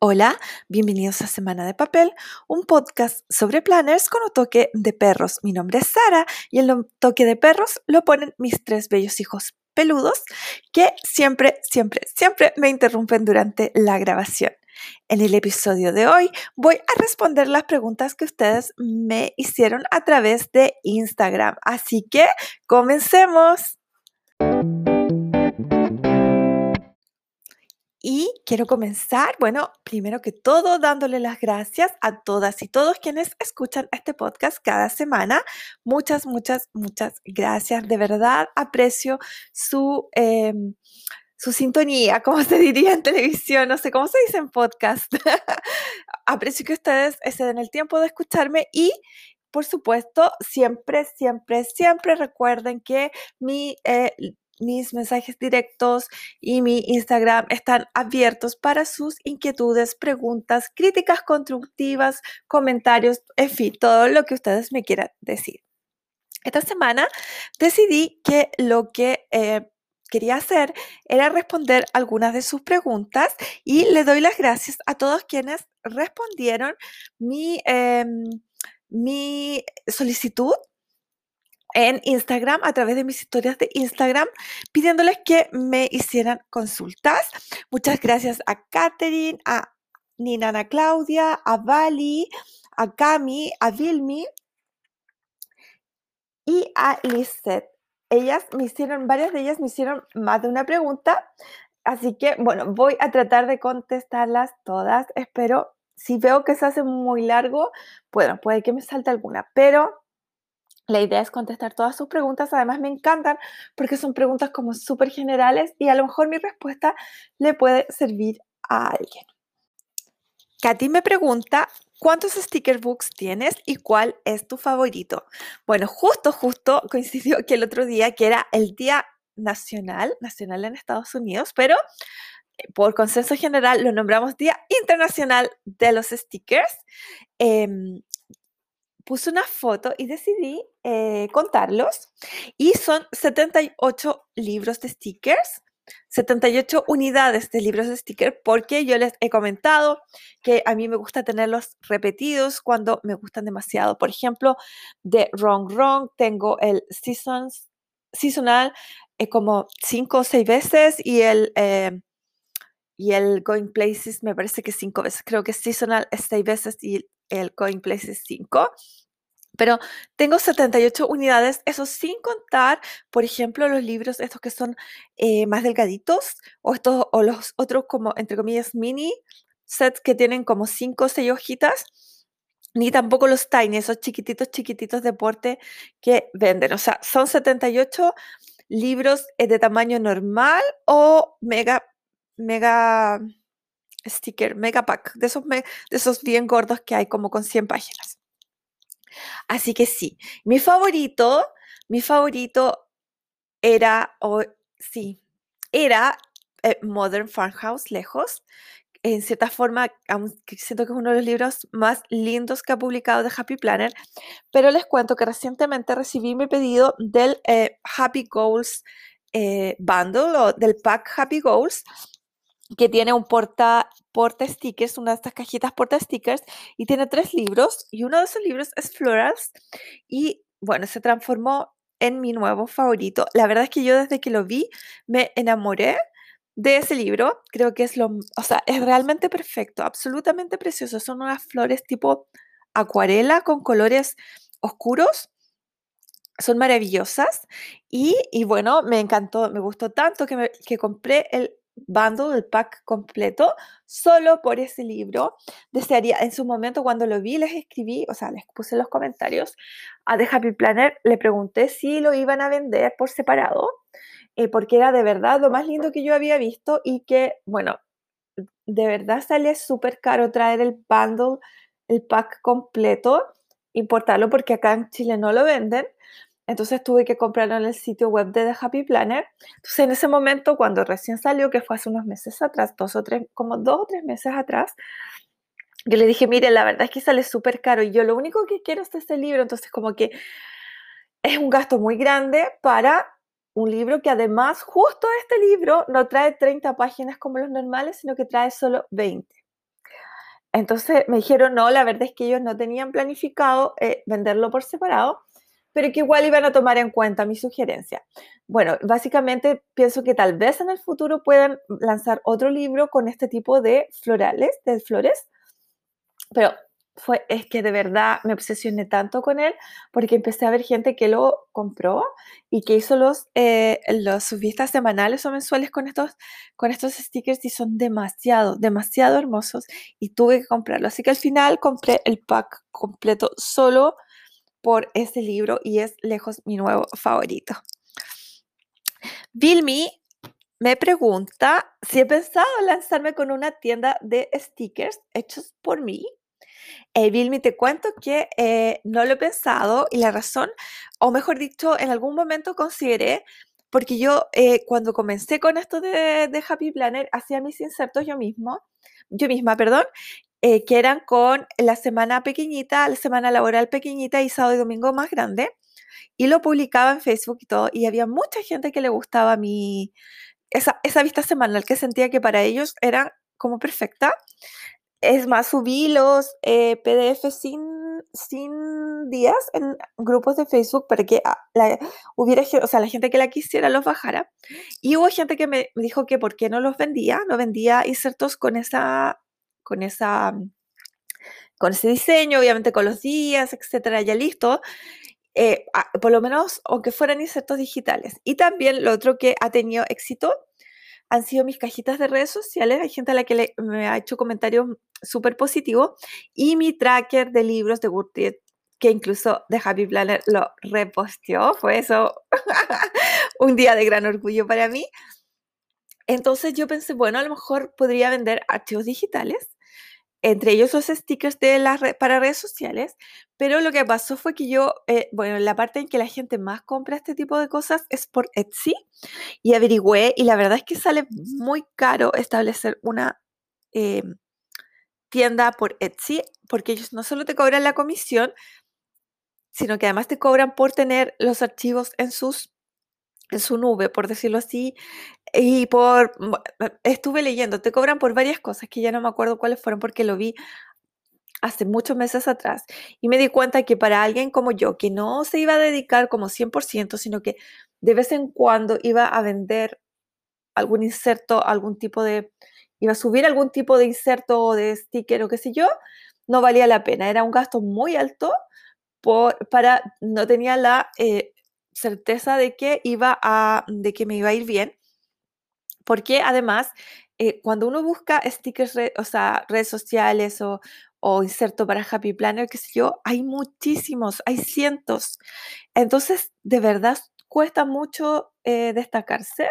Hola, bienvenidos a Semana de Papel, un podcast sobre planners con un toque de perros. Mi nombre es Sara y el toque de perros lo ponen mis tres bellos hijos peludos que siempre, siempre, siempre me interrumpen durante la grabación. En el episodio de hoy voy a responder las preguntas que ustedes me hicieron a través de Instagram. Así que comencemos. Y quiero comenzar, bueno, primero que todo, dándole las gracias a todas y todos quienes escuchan este podcast cada semana. Muchas, muchas, muchas gracias. De verdad aprecio su, em, su sintonía, como se diría en televisión, no sé cómo se dice en podcast. aprecio que ustedes se den el tiempo de escucharme y por supuesto, siempre, siempre, siempre recuerden que mi eh, mis mensajes directos y mi Instagram están abiertos para sus inquietudes, preguntas, críticas constructivas, comentarios, en fin, todo lo que ustedes me quieran decir. Esta semana decidí que lo que eh, quería hacer era responder algunas de sus preguntas y le doy las gracias a todos quienes respondieron mi, em, mi solicitud en Instagram, a través de mis historias de Instagram, pidiéndoles que me hicieran consultas. Muchas gracias a Katherine, a Nina Claudia, a Vali, a Cami, a Vilmi y a Lisette. Ellas me hicieron, varias de ellas me hicieron más de una pregunta, así que bueno, voy a tratar de contestarlas todas. Espero, si veo que se hace muy largo, bueno, puede que me salte alguna, pero la idea es contestar todas sus preguntas, además me encantan porque son preguntas como súper generales y a lo mejor mi respuesta le puede servir a alguien. Katy me pregunta, ¿cuántos sticker books tienes y cuál es tu favorito? Bueno, justo, justo coincidió que el otro día, que era el Día Nacional, nacional en Estados Unidos, pero eh, por consenso general lo nombramos Día Internacional de los Stickers. Em, puse una foto y decidí eh, contarlos. Y son 78 libros de stickers, 78 unidades de libros de stickers, porque yo les he comentado que a mí me gusta tenerlos repetidos cuando me gustan demasiado. Por ejemplo, de Wrong Wrong tengo el Seasonal eh, como 5 o 6 veces y el... Eh, y el Going Places me parece que cinco veces. Creo que Seasonal es seis veces y el Going Places cinco. Pero tengo 78 unidades, eso sin contar, por ejemplo, los libros estos que son eh, más delgaditos o, estos, o los otros como, entre comillas, mini sets que tienen como 5 o 6 hojitas, ni tampoco los tiny, esos chiquititos, chiquititos de porte que venden. O sea, son 78 libros eh, de tamaño normal o mega, mega sticker, mega pack, de esos, de esos bien gordos que hay como con 100 páginas. Así que sí, mi favorito, mi favorito era, o sí, era eh, Modern Farmhouse, lejos. En cierta forma, siento que es uno de los libros más lindos que ha publicado de Happy Planner, pero les cuento que recientemente recibí mi pedido del eh, Happy Goals eh, Bundle o del pack Happy Goals que tiene un porta, porta stickers, una de estas cajitas porta stickers, y tiene tres libros, y uno de esos libros es Florals, y bueno, se transformó en mi nuevo favorito. La verdad es que yo desde que lo vi me enamoré de ese libro, creo que es lo, o sea, es realmente perfecto, absolutamente precioso, son unas flores tipo acuarela con colores oscuros, son maravillosas y, y, bueno, me encantó, me gustó tanto que, que compré el bundle, el pack completo, solo por ese libro. Desearía, en su momento cuando lo vi, les escribí, o sea, les puse en los comentarios a The Happy Planner, le pregunté si lo iban a vender por separado, eh, porque era de verdad lo más lindo que yo había visto y que, bueno, de verdad sale súper caro traer el bundle, el pack completo, importarlo porque acá en Chile no lo venden. Entonces tuve que comprarlo en el sitio web de The Happy Planner. Entonces en ese momento, cuando recién salió, que fue hace unos meses atrás, dos o tres, como dos o tres meses atrás, yo le dije, mire, la verdad es que sale súper caro y yo lo único que quiero es este libro. Entonces como que es un gasto muy grande para un libro que además, justo este libro no trae 30 páginas como los normales, sino que trae solo 20. Entonces me dijeron, no, la verdad es que ellos no tenían planificado eh, venderlo por separado, pero que igual iban a tomar en cuenta mi sugerencia. Bueno, básicamente pienso que tal vez en el futuro puedan lanzar otro libro con este tipo de florales, de flores, pero fue, es que de verdad me obsesioné tanto con él porque empecé a ver gente que lo compró y que hizo los, eh, los sus vistas semanales o mensuales con estos, con estos stickers y son demasiado, demasiado hermosos y tuve que comprarlo. Así que al final compré el pack completo solo por ese libro y es lejos mi nuevo favorito. Vilmi me pregunta si he pensado lanzarme con una tienda de stickers hechos por mí eh, Vilmi, te cuento que eh, no lo he pensado y la razón, o mejor dicho, en algún momento consideré, porque yo eh, cuando comencé con esto de, de, Happy Planner, hacía mis insertos yo mismo, yo misma, perdón, eh, que eran con la semana pequeñita, la semana laboral pequeñita y sábado y domingo más grande, y lo publicaba en Facebook y todo, y había mucha gente que le gustaba mi, esa, esa vista semanal, que sentía que para ellos era como perfecta. Es más, subí los eh, PDF sin, sin días en grupos de Facebook para que ah, la, hubiera, o sea, la gente que la quisiera los bajara. Y hubo gente que me, dijo que por qué no los vendía, no vendía insertos con esa, con esa, con ese diseño, obviamente con los días, etcétera, ya listo. Eh, por lo menos, aunque fueran insertos digitales. Y también lo otro que ha tenido éxito han sido mis cajitas de redes sociales. Hay gente a la que me ha hecho comentarios súper positivos. Y mi tracker de libros de Goodreads, que incluso The Happy Planner lo reposteó. Fue eso un día de gran orgullo para mí. Entonces yo pensé, bueno, a lo mejor podría vender archivos digitales entre ellos los stickers de las para redes sociales, pero lo que pasó fue que yo, eh, bueno, la parte en que la gente más compra este tipo de cosas es por Etsy y averigüé y la verdad es que sale muy caro establecer una eh, tienda por Etsy porque ellos no solo te cobran la comisión, sino que además te cobran por tener los archivos en sus su nube, por decirlo así, y por, estuve leyendo, te cobran por varias cosas que ya no me acuerdo cuáles fueron porque lo vi hace muchos meses atrás y me di cuenta que para alguien como yo, que no se iba a dedicar como 100%, sino que de vez en cuando iba a vender algún inserto, algún tipo de, iba a subir algún tipo de inserto o de sticker o qué sé yo, no valía la pena. Era un gasto muy alto por, para, no tenía la eh, certeza de que iba a, de que me iba a ir bien porque además, eh, cuando uno busca stickers, o sea, redes sociales o, o inserto para Happy Planner, qué sé yo, hay muchísimos, hay cientos. Entonces, de verdad cuesta mucho eh, destacarse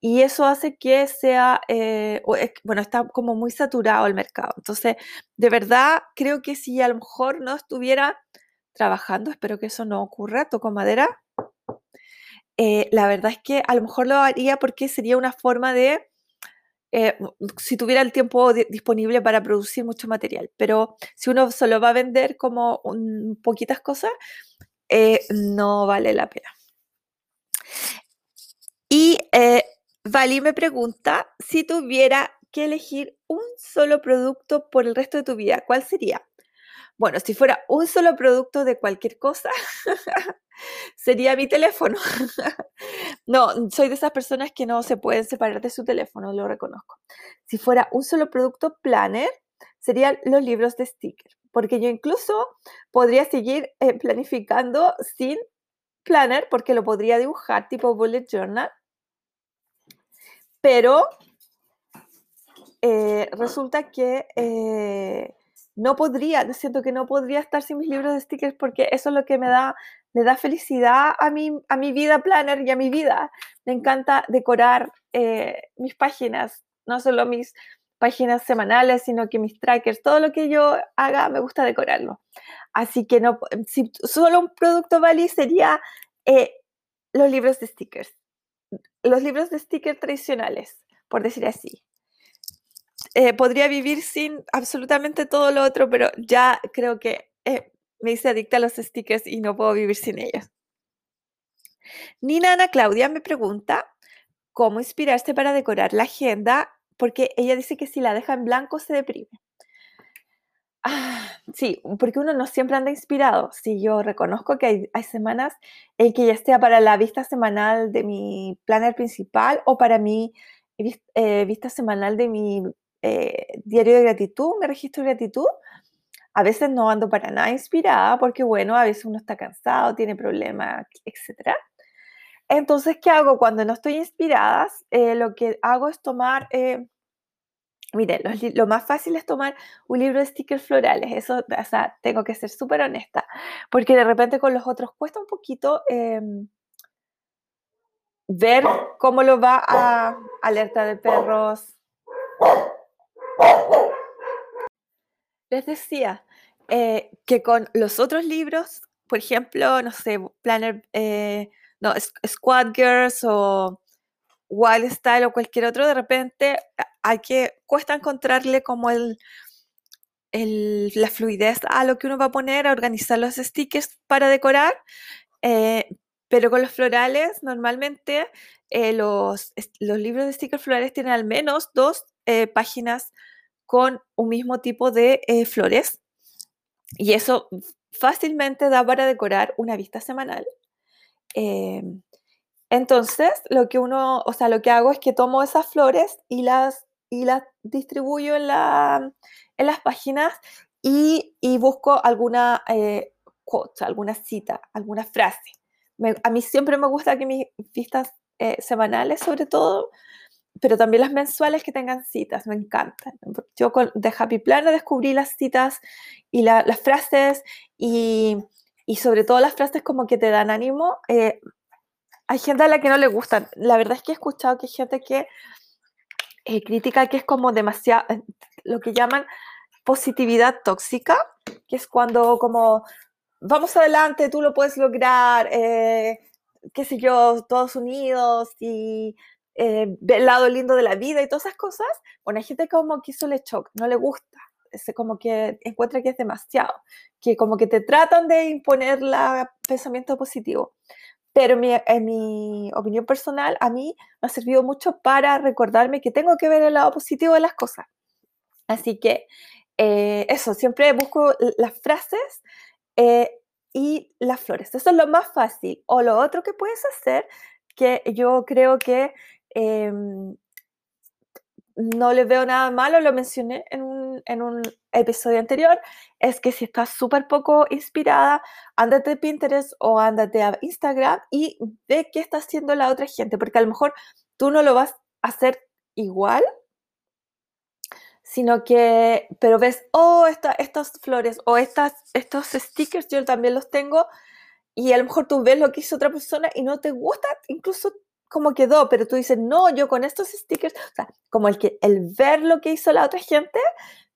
y eso hace que sea, eh, bueno, está como muy saturado el mercado. Entonces, de verdad, creo que si a lo mejor no estuviera trabajando, espero que eso no ocurra, toco madera, eh, la verdad es que a lo mejor lo haría porque sería una forma de, eh, si tuviera el tiempo disponible para producir mucho material, pero si uno solo va a vender como poquitas cosas, eh, no vale la pena. Y Vali me pregunta, si tuviera que elegir un solo producto por el resto de tu vida, ¿cuál sería? Bueno, si fuera un solo producto de cualquier cosa, sería mi teléfono. no, soy de esas personas que no se pueden separar de su teléfono, lo reconozco. Si fuera un solo producto planner, serían los libros de sticker, porque yo incluso podría seguir eh, planificando sin planner, porque lo podría dibujar tipo bullet journal, pero eh, resulta que... Eh, no podría, siento que no podría estar sin mis libros de stickers porque eso es lo que me da, le da felicidad a mi, a mi vida planner y a mi vida. Me encanta decorar eh, mis páginas, no solo mis páginas semanales, sino que mis trackers, todo lo que yo haga me gusta decorarlo. Así que no, si solo un producto vale sería eh, los libros de stickers, los libros de stickers tradicionales, por decir así. Eh, podría vivir sin absolutamente todo lo otro, pero ya creo que eh, me hice adicta a los stickers y no puedo vivir sin ellos. Nina Ana Claudia me pregunta cómo inspirarse para decorar la agenda, porque ella dice que si la deja en blanco se deprime. Ah, sí, porque uno no siempre anda inspirado. Sí, yo reconozco que hay, semanas en que ya sea para la vista semanal de mi planner principal o para mi eh, vista semanal de mi eh, diario de gratitud, mi registro de gratitud, a veces no ando para nada inspirada porque, bueno, a veces uno está cansado, tiene problemas, etc. Entonces, ¿qué hago cuando no estoy inspirada? Eh, lo que hago es tomar Mire, lo, más fácil es tomar un libro de stickers florales, eso, o sea, tengo que ser súper honesta, porque de repente con los otros cuesta un poquito em, ver cómo lo va a alerta de perros. Les decía eh, que con los otros libros, por ejemplo, no sé, Planner, eh, no, Squad Girls o Wild Style o cualquier otro, de repente hay que, cuesta encontrarle como el, la fluidez a lo que uno va a poner, a organizar los stickers para decorar, eh, pero con los florales normalmente los, los, libros de stickers florales tienen al menos dos páginas con un mismo tipo de flores y eso fácilmente da para decorar una vista semanal. entonces, lo que uno, o sea, lo que hago es que tomo esas flores y las y las distribuyo en, la, en las páginas y, busco alguna eh, alguna cita, alguna frase. a mí siempre me gusta que mis vistas eh, semanales, sobre todo, pero también las mensuales que tengan citas, me encantan. Yo con The Happy Planner descubrí las citas y las frases y, y, sobre todo las frases como que te dan ánimo. Eh, hay gente a la que no le gustan. La verdad es que he escuchado que hay gente que eh, crítica que es como demasiado, eh, lo que llaman positividad tóxica, que es cuando como, vamos adelante, tú lo puedes lograr, eh, qué sé yo, todos unidos y el lado lindo de la vida y todas esas cosas, bueno, hay gente como que eso le choca, no le gusta, es como que encuentra que es demasiado, que como que te tratan de imponer el pensamiento positivo. Pero en mi opinión personal, a mí me ha servido mucho para recordarme que tengo que ver el lado positivo de las cosas. Así que eh, eso, siempre busco las frases eh, y las flores. Eso es lo más fácil. O lo otro que puedes hacer, que yo creo que em, no le veo nada malo, lo mencioné en un, en un episodio anterior, es que si estás súper poco inspirada, ándate a Pinterest o ándate a Instagram y ve qué está haciendo la otra gente, porque a lo mejor tú no lo vas a hacer igual, sino que, pero ves, oh, estas flores o estas, estos stickers yo también los tengo y a lo mejor tú ves lo que hizo otra persona y no te gusta, incluso como quedó, pero tú dices, no, yo con estos stickers, o sea, como el que el ver lo que hizo la otra gente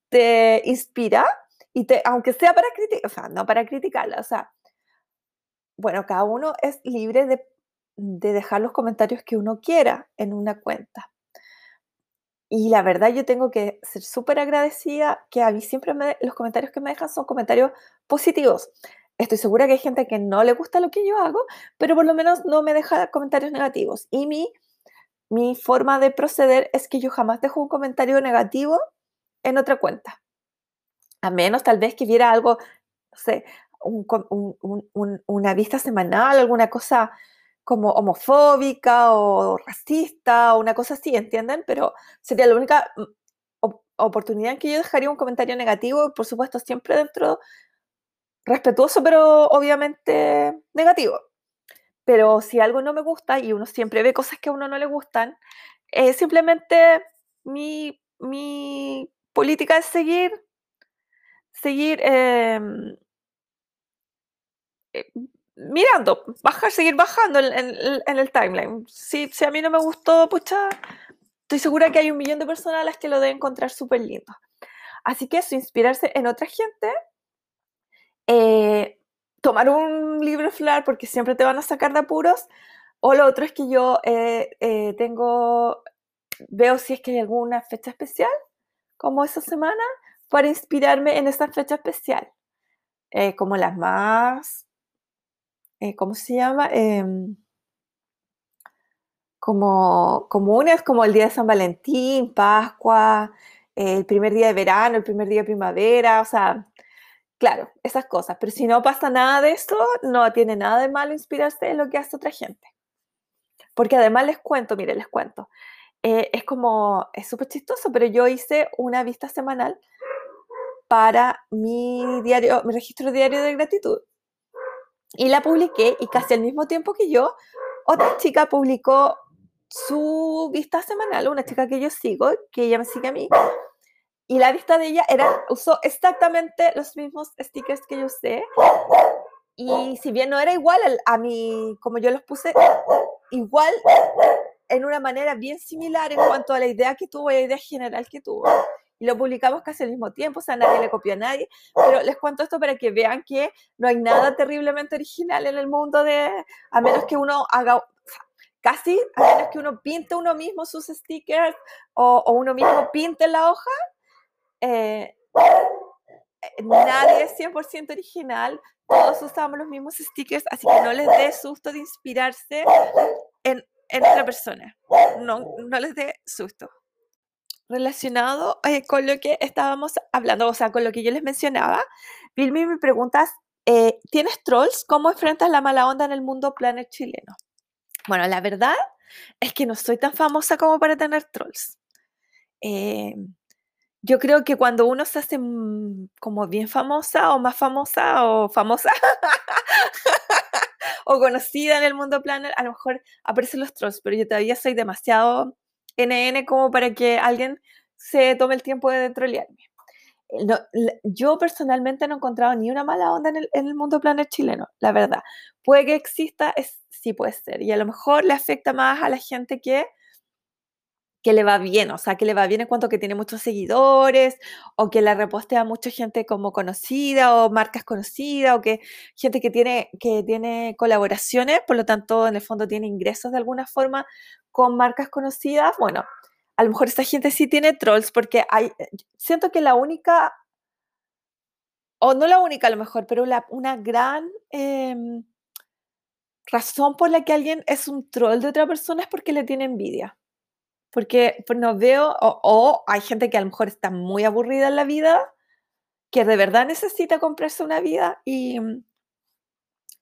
te inspira y te, aunque sea para criticar, o sea, no para criticarla, o sea, bueno, cada uno es libre de, de dejar los comentarios que uno quiera en una cuenta. Y la verdad yo tengo que ser súper agradecida que a mí siempre me, los comentarios que me dejan son comentarios positivos. Estoy segura que hay gente que no le gusta lo que yo hago, pero por lo menos no me deja comentarios negativos. Y mi, mi forma de proceder es que yo jamás dejo un comentario negativo en otra cuenta. A menos tal vez que viera algo, no sé, una vista semanal, alguna cosa como homofóbica o racista o una cosa así, ¿entienden? Pero sería la única mm, oportunidad en que yo dejaría un comentario negativo, por supuesto, siempre dentro respetuoso, pero obviamente negativo. Pero si algo no me gusta y uno siempre ve cosas que a uno no le gustan, eh, simplemente mi, mi, política es seguir, seguir em, eh, mirando, bajar, seguir bajando en, el timeline. Si, si, a mí no me gustó, pucha, estoy segura que hay un millón de personas a las que lo deben encontrar súper lindo. Así que eso, inspirarse en otra gente eh, tomar un libro floral porque siempre te van a sacar de apuros. O lo otro es que yo eh, eh, tengo, veo si es que hay alguna fecha especial, como esa semana, para inspirarme en esa fecha especial. como las más, ¿cómo se llama? Em, como comunes, como el Día de San Valentín, Pascua, el primer día de verano, el primer día de primavera, o sea, claro, esas cosas. Pero si no pasa nada de eso, no tiene nada de malo inspirarse en lo que hace otra gente. Porque además les cuento, mire, les cuento. Eh, es como, es súper chistoso, pero yo hice una vista semanal para mi diario, mi registro diario de gratitud. Y la publiqué y casi al mismo tiempo que yo, otra chica publicó su vista semanal, una chica que yo sigo, que ella me sigue a mí, y la vista de ella era, usó exactamente los mismos stickers que yo usé. Y si bien no era igual a, mí, como yo los puse, igual en una manera bien similar en cuanto a la idea que tuvo y la idea general que tuvo. Y lo publicamos casi al mismo tiempo, o sea, nadie le copió a nadie. Pero les cuento esto para que vean que no hay nada terriblemente original en el mundo de, a menos que uno haga, casi, a menos que uno pinte uno mismo sus stickers o, o uno mismo pinte la hoja, eh, nadie es 100% original, todos usamos los mismos stickers, así que no les dé susto de inspirarse en, en otra persona, no, no les dé susto. Relacionado eh, con lo que estábamos hablando, o sea, con lo que yo les mencionaba, Vilmi me preguntas, eh, ¿tienes trolls? ¿Cómo enfrentas la mala onda en el mundo planet chileno? Bueno, la verdad es que no soy tan famosa como para tener trolls. Eh, yo creo que cuando uno se hace mm, como bien famosa o más famosa o famosa o conocida en el mundo planner, a lo mejor aparecen los trolls, pero yo todavía soy demasiado NN como para que alguien se tome el tiempo de trolearme. Eh, yo personalmente no he encontrado ni una mala onda en el, en el, mundo planner chileno, la verdad. Puede que exista, es, sí puede ser, y a lo mejor le afecta más a la gente que que le va bien, o sea, que le va bien en cuanto que tiene muchos seguidores, o que la repostea mucha gente como conocida, o marcas conocidas, o que gente que tiene, que tiene colaboraciones, por lo tanto, en el fondo tiene ingresos de alguna forma con marcas conocidas. Bueno, a lo mejor esta gente sí tiene trolls, porque hay, siento que la única, o no la única a lo mejor, pero una gran... Em, razón por la que alguien es un troll de otra persona es porque le tiene envidia porque pues, no veo, o, hay gente que a lo mejor está muy aburrida en la vida, que de verdad necesita comprarse una vida y,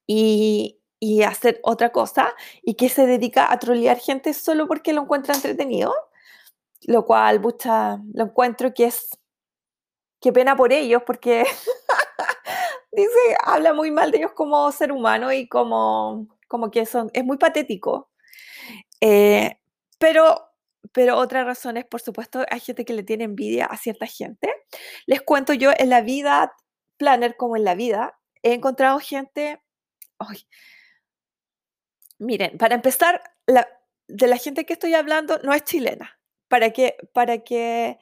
y, y hacer otra cosa, y que se dedica a trolear gente solo porque lo encuentra entretenido, lo cual mucha, lo encuentro que es, qué pena por ellos, porque dice, habla muy mal de ellos como ser humano y como, como que son, es muy patético. Eh, pero pero otra razón es, por supuesto, hay gente que le tiene envidia a cierta gente. Les cuento yo, en la vida planner como en la vida, he encontrado gente... miren, para empezar, de la gente que estoy hablando no es chilena. Para que, para que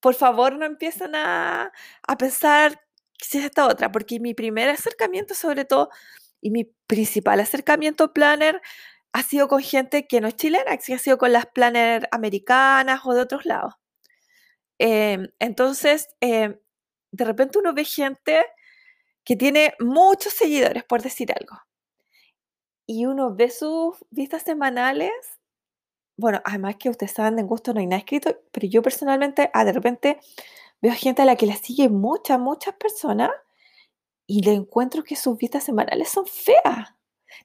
por favor, no empiecen a, a pensar si es esta otra, porque mi primer acercamiento, sobre todo, y mi principal acercamiento planner ha sido con gente que no es chilena, que ha sido con las planners americanas o de otros lados. Em, entonces, em, de repente uno ve gente que tiene muchos seguidores, por decir algo. Y uno ve sus vistas semanales. Bueno, además que ustedes saben, en gusto no hay nada escrito, pero yo personalmente, ah, de repente veo gente a la que le sigue muchas, muchas personas y le encuentro que sus vistas semanales son feas.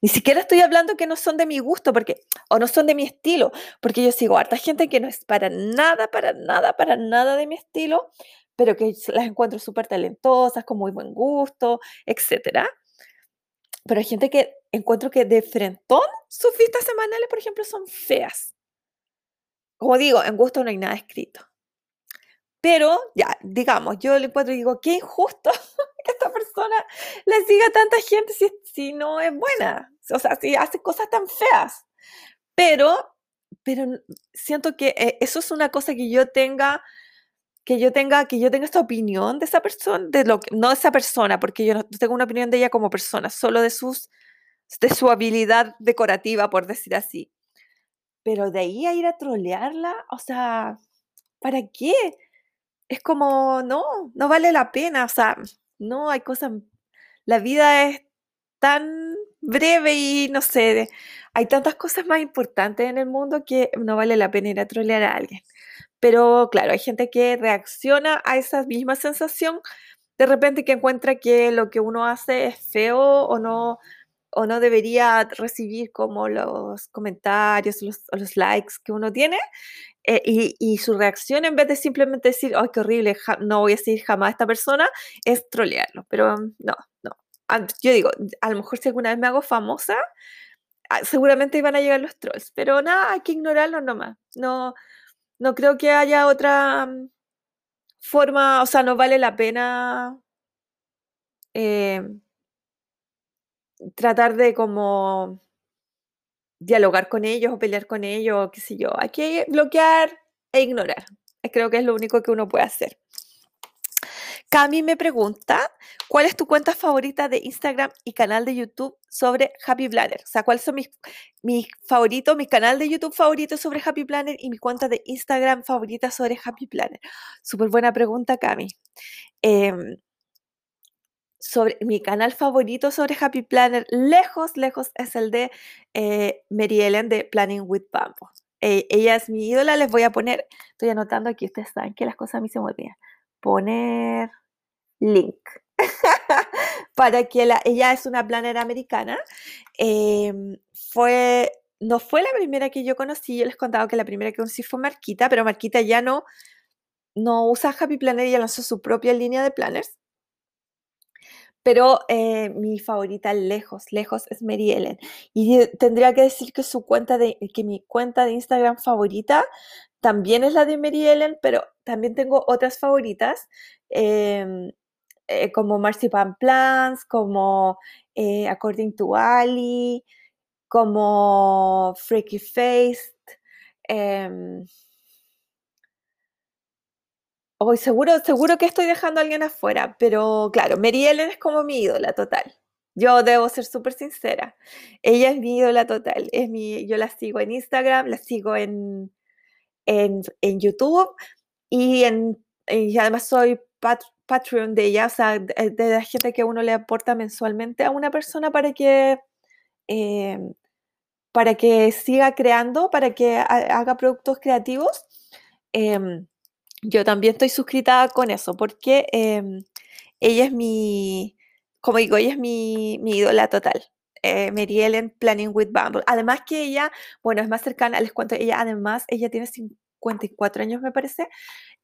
Ni siquiera estoy hablando que no son de mi gusto porque, o no son de mi estilo, porque yo sigo harta gente que no es para nada, para nada, para nada de mi estilo, pero que las encuentro súper talentosas, con muy buen gusto, etc. Pero hay gente que encuentro que de frentón sus vistas semanales, por ejemplo, son feas. Como digo, en gusto no hay nada escrito. Pero ya, digamos, yo le encuentro y digo, qué injusto que esta persona le siga a tanta gente si, si no es buena, o sea, si hace cosas tan feas. Pero, pero siento que eh, eso es una cosa que yo tenga, que yo tenga, que yo tenga esta opinión de esa persona, de lo no de esa persona, porque yo no tengo una opinión de ella como persona, solo de sus, de su habilidad decorativa, por decir así. Pero de ahí a ir a trolearla, o sea, ¿para qué? Es como, no, no vale la pena, o sea, no, hay cosas, la vida es tan breve y no sé, hay tantas cosas más importantes en el mundo que no vale la pena ir a trolear a alguien. pero claro, hay gente que reacciona a esa misma sensación de repente que encuentra que lo que uno hace es feo o no, o no debería recibir como los comentarios o los likes que uno tiene. Eh, y, su reacción, en vez de simplemente decir, ¡ay, qué horrible! no voy a seguir jamás a esta persona, es trolearlo. Pero no, no. Yo digo, a lo mejor si alguna vez me hago famosa, ah, seguramente iban a llegar los trolls. Pero nada, hay que ignorarlo nomás. No, no creo que haya otra mm, forma, o sea, no vale la pena eh, tratar de como dialogar con ellos o pelear con ellos, qué sé yo. Hay que bloquear e ignorar. Creo que es lo único que uno puede hacer. Cami me pregunta, ¿cuál es tu cuenta favorita de Instagram y canal de YouTube sobre Happy Planner? O sea, ¿cuáles son mis, mis favoritos, mi canal de YouTube favorito sobre Happy Planner y mi cuenta de Instagram favorita sobre Happy Planner? Súper buena pregunta, Cami. Em, sobre mi canal favorito sobre Happy Planner, lejos, lejos, es el de eh, Mary Ellen de Planning with Bamboo. Eh, ella es mi ídola, les voy a poner, estoy anotando aquí, ustedes saben que las cosas a mí se me olvidan. Poner link. para que la, ella es una planner americana. Em, fue, no fue la primera que yo conocí, yo les contaba que la primera que conocí fue Marquita, pero Marquita ya no, no usa Happy Planner, ella lanzó su propia línea de planners. Pero eh, mi favorita lejos, lejos es Mary Ellen. Y tendría que decir que su cuenta de, que mi cuenta de Instagram favorita también es la de Mary Ellen, pero también tengo otras favoritas. Em, eh, como Marzipan Plans, como eh, According to Ali, como Freaky Faced. Eh, hoy seguro, seguro que estoy dejando a alguien afuera, pero claro, Mary Ellen es como mi ídola total. Yo debo ser súper sincera. Ella es mi ídola total. Es mi, yo la sigo en Instagram, la sigo en, en, en YouTube y, en, y además soy Patreon de ella, o sea, de, la gente que uno le aporta mensualmente a una persona para que, eh, para que siga creando, para que haga productos creativos. Em, yo también estoy suscrita con eso, porque em, ella es mi, como digo, ella es mi, mi ídola total. Eh, Mary Ellen Planning with Bumble. Además que ella, bueno, es más cercana, les cuento, ella además, ella tiene 54 años, me parece,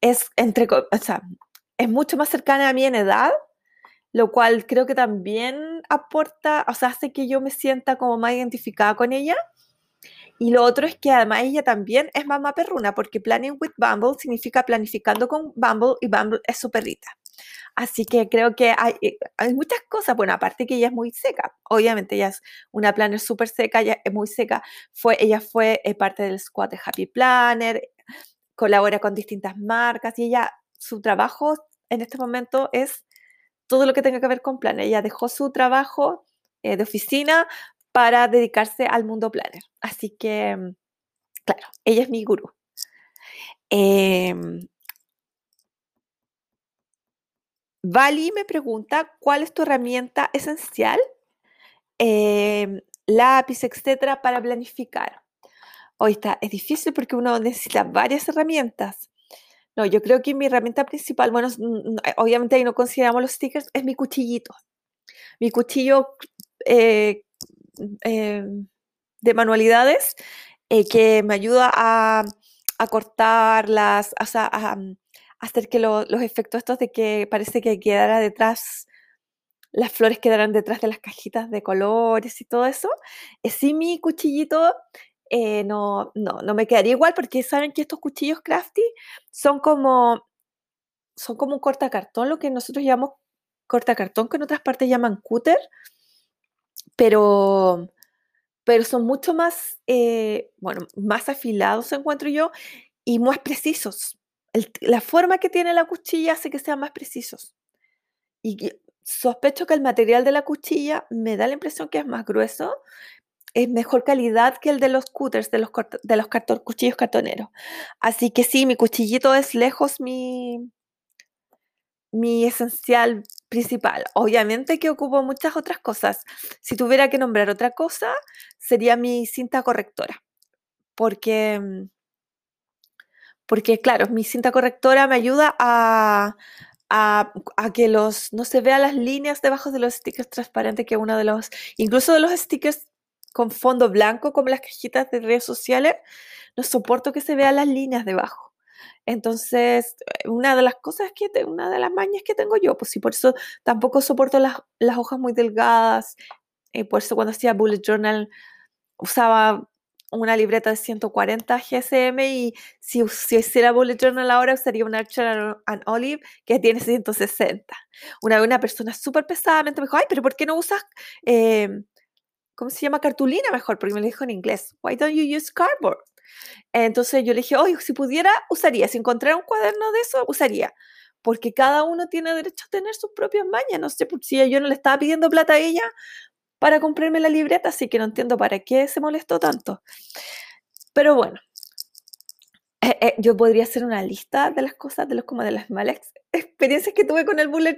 es entre, o sea, es mucho más cercana a mí en edad, lo cual creo que también aporta, o sea, hace que yo me sienta como más identificada con ella. Y lo otro es que además ella también es mamá perruna, porque Planning with Bumble significa planificando con Bumble y Bumble es su perrita. Así que creo que hay, eh, hay, muchas cosas, bueno, aparte que ella es muy seca, obviamente ella es una planner súper seca, ella es muy seca, fue, ella fue eh, parte del squad de Happy Planner, colabora con distintas marcas y ella, su trabajo en este momento es todo lo que tenga que ver con Planner. Ella dejó su trabajo eh, de oficina para dedicarse al mundo Planner. Así que, mm, claro, ella es mi gurú. Eh, Vali me pregunta, ¿cuál es tu herramienta esencial? Em, lápiz, etcétera, para planificar. Hoy está, es difícil porque uno necesita varias herramientas. No, yo creo que mi herramienta principal, bueno, eh, obviamente ahí no consideramos los stickers, es mi cuchillito. Mi cuchillo eh, em, de manualidades eh, que me ayuda a, cortar las, a, mm, hacer que los efectos estos de que parece que quedara detrás, las flores quedaran detrás de las cajitas de colores y todo eso. sí, mi cuchillito eh, no, no, no me quedaría igual porque saben que estos cuchillos crafty son como, son como un cortacartón, lo que nosotros llamamos cortacartón, que en otras partes llaman cúter, pero, pero son mucho más, eh, bueno, más afilados, encuentro yo, y más precisos. la forma que tiene la cuchilla hace que sean más precisos. Y sospecho que el material de la cuchilla me da la impresión que es más grueso, es mejor calidad que el de los cutters, de los, de los cuchillos cartoneros. Así que sí, mi cuchillito es lejos mi, mi esencial principal. Obviamente que ocupo muchas otras cosas. Si tuviera que nombrar otra cosa, sería mi cinta correctora. Porque, porque claro, mi cinta correctora me ayuda a, a, que los, no se vean las líneas debajo de los stickers transparentes, que uno de los, incluso de los stickers con fondo blanco, como las cajitas de redes sociales, no soporto que se vean las líneas debajo. Entonces, eh, una de las cosas que, una de las mañas que tengo yo, pues sí, por eso tampoco soporto las, las hojas muy delgadas, y por eso cuando hacía bullet journal usaba una libreta de 140 GSM y si, si hiciera bullet journal ahora usaría un Archer and Olive que tiene 160. Una una persona súper pesadamente me dijo, ay, pero ¿por qué no usas, em, ¿cómo se llama? Cartulina mejor, porque me lo dijo en inglés. Why don't you use cardboard? Entonces yo le dije, oye, si pudiera, usaría. Si encontrara un cuaderno de eso, usaría. Porque cada uno tiene derecho a tener sus propias mañas. No sé, por si yo no le estaba pidiendo plata a ella, para comprarme la libreta, así que no entiendo para qué se molestó tanto. Pero bueno, eh, eh, yo podría hacer una lista de las cosas, de los como de las malas experiencias que tuve con el bullet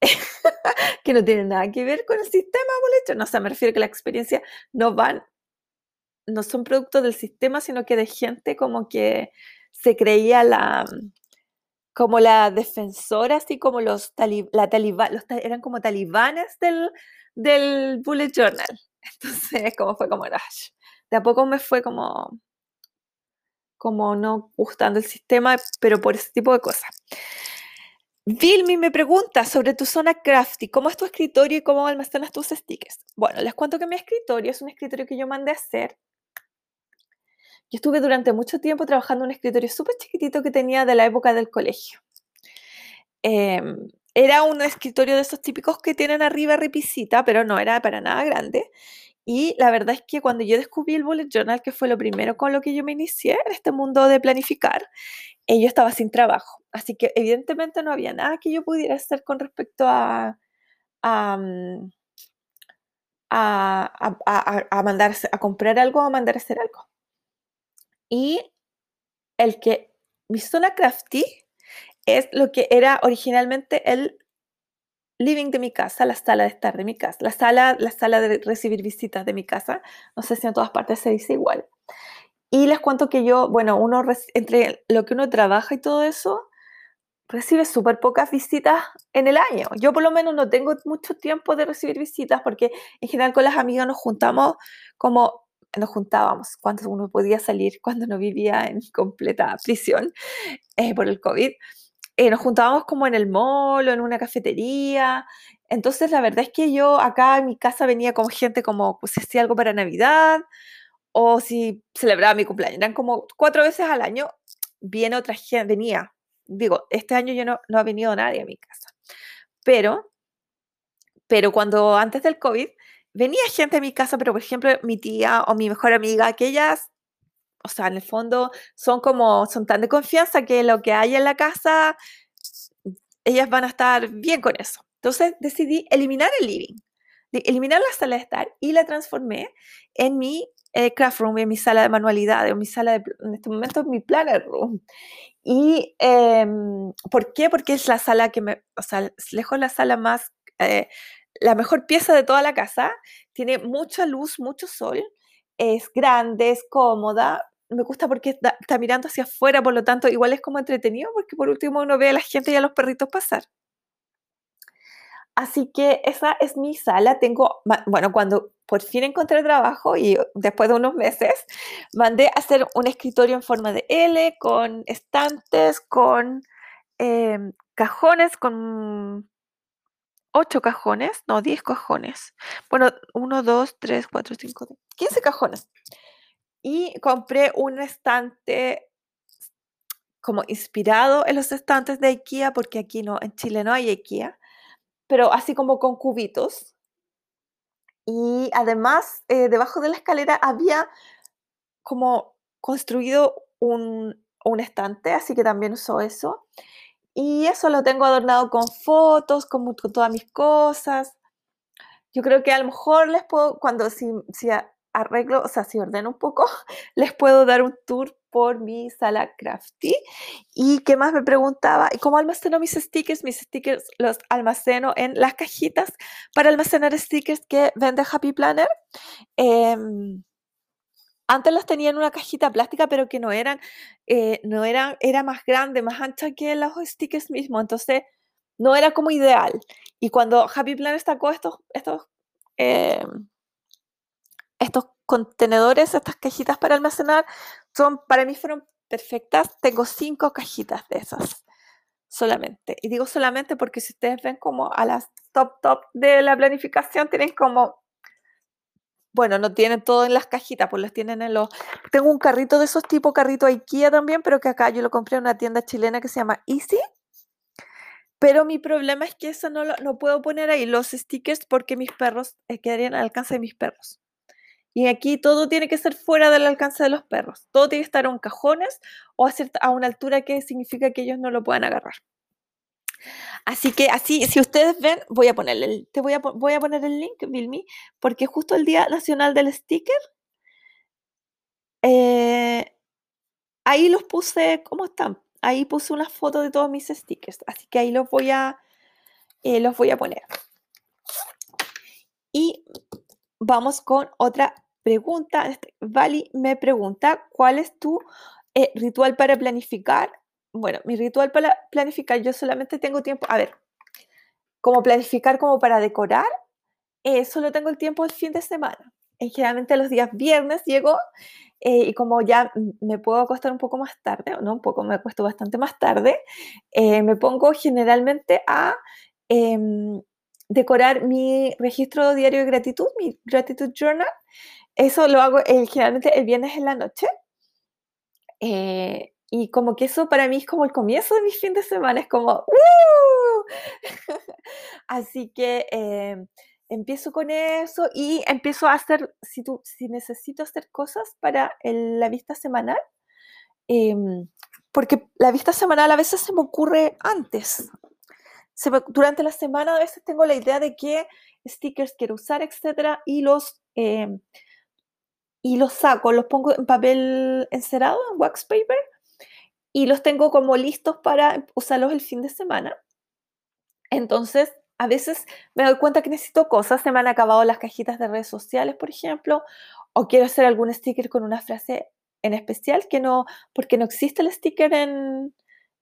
que no tienen nada que ver con el sistema bullet journal. O sea, me refiero a que las experiencias no van, no son producto del sistema, sino que de gente como que se creía la como la defensora, así como los, la talibán, los, eran como talibanes del, del bullet journal. Entonces, como fue como, de a poco me fue como, como no gustando el sistema, pero por ese tipo de cosas. Vilmi me pregunta sobre tu zona crafty, ¿cómo es tu escritorio y cómo almacenas tus stickers? Bueno, les cuento que mi escritorio es un escritorio que yo mandé a hacer. Yo estuve durante mucho tiempo trabajando en un escritorio súper chiquitito que tenía de la época del colegio. Eh, era un escritorio de esos típicos que tienen arriba repisita, pero no era para nada grande. Y la verdad es que cuando yo descubrí el bullet journal, que fue lo primero con lo que yo me inicié en este mundo de planificar, eh, yo estaba sin trabajo. Así que evidentemente no había nada que yo pudiera hacer con respecto a, a, mm, a, a, a mandar, a comprar algo o a mandar a hacer algo. Y el que mi zona crafty es lo que era originalmente el living de mi casa, la sala de estar de mi casa, la sala, la sala de recibir visitas de mi casa. No sé si en todas partes se dice igual. Y les cuento que yo, bueno, uno entre lo que uno trabaja y todo eso, recibe súper pocas visitas en el año. Yo por lo menos no tengo mucho tiempo de recibir visitas porque en general con las amigas nos juntamos como nos juntábamos cuando uno podía salir, cuando no vivía en completa prisión eh, por el COVID. Eh, nos juntábamos como en el mall o en una cafetería. Entonces, la verdad es que yo acá en mi casa venía como gente como pues, si hacía algo para Navidad o si celebraba mi cumpleaños. Eran como cuatro veces al año. Viene otra gente, venía. Digo, este año yo no, no ha venido nadie a mi casa. Pero, pero cuando antes del COVID, venía gente a mi casa, pero por ejemplo mi tía o mi mejor amiga, aquellas o sea, en el fondo son como, son tan de confianza que lo que hay en la casa, ellas van a estar bien con eso. Entonces decidí eliminar el living, eliminar la sala de estar y la transformé en mi eh, craft room, en mi sala de manualidades, o mi sala de, en este momento, mi planner room. ¿Y em, por qué? Porque es la sala que me, o sea, lejos la sala más, eh, la mejor pieza de toda la casa, tiene mucha luz, mucho sol, es grande, es cómoda, me gusta porque está, mirando hacia afuera, por lo tanto, igual es como entretenido porque por último uno ve a la gente y a los perritos pasar. Así que esa es mi sala. Tengo, bueno, cuando por fin encontré trabajo y después de unos meses, mandé a hacer un escritorio en forma de L, con estantes, con em, cajones, con ocho cajones, no, diez cajones. Bueno, uno, dos, tres, cuatro, cinco, quince cajones y compré un estante como inspirado en los estantes de IKEA, porque aquí no, en Chile no hay IKEA, pero así como con cubitos. Y además, eh, debajo de la escalera había como construido un, un estante, así que también uso eso. Y eso lo tengo adornado con fotos, con, todas mis cosas. Yo creo que a lo mejor les puedo, cuando si, si arreglo, o sea, si ordeno un poco, les puedo dar un tour por mi sala crafty. ¿Y qué más me preguntaba? ¿Y cómo almaceno mis stickers? Mis stickers los almaceno en las cajitas para almacenar stickers que vende Happy Planner. Em, antes las tenía en una cajita plástica, pero que no eran, eh, no eran, era más grande, más ancha que los stickers mismos, entonces no era como ideal. Y cuando Happy Planet sacó estos, estos, eh, estos contenedores, estas cajitas para almacenar, son, para mí fueron perfectas. Tengo cinco cajitas de esas solamente. Y digo solamente porque si ustedes ven como a las top top de la planificación, tienen como, bueno, no tienen todo en las cajitas, pues los tienen en los... Tengo un carrito de esos tipo carrito IKEA también, pero que acá yo lo compré en una tienda chilena que se llama Easy. Pero mi problema es que eso no, lo, no puedo poner ahí los stickers porque mis perros eh, quedarían al alcance de mis perros. Y aquí todo tiene que ser fuera del alcance de los perros. Todo tiene que estar en cajones o a, a una altura que significa que ellos no lo puedan agarrar. Así que así, si ustedes ven, voy a ponerle, te voy a, voy a poner el link, Vilmi, porque justo el Día Nacional del Sticker, eh, ahí los puse, ¿cómo están? Ahí puse una foto de todos mis stickers, así que ahí los voy a, eh, los voy a poner. Y vamos con otra pregunta. Este, Vali me pregunta, ¿cuál es tu eh, ritual para planificar? Bueno, mi ritual para planificar, yo solamente tengo tiempo, a ver, como planificar como para decorar, eh, solo tengo el tiempo el fin de semana. Eh, generalmente los días viernes llego y como ya me puedo acostar un poco más tarde, o no un poco, me acuesto bastante más tarde, me pongo generalmente a em, decorar mi registro diario de gratitud, mi gratitude journal. Eso lo hago generalmente el viernes en la noche. Eh, y como que eso para mí es como el comienzo de mi fin de semana, es como Así que eh, empiezo con eso y empiezo a hacer, si, tú, si necesito hacer cosas para la vista semanal, em, porque la vista semanal a veces se me ocurre antes, durante la semana a veces tengo la idea de qué stickers quiero usar, etcétera, y los, eh, y los saco, los pongo en papel encerado, en wax paper, y los tengo como listos para usarlos el fin de semana. Entonces, a veces me doy cuenta que necesito cosas, se me han acabado las cajitas de redes sociales, por ejemplo, o quiero hacer algún sticker con una frase en especial que no, porque no existe el sticker en,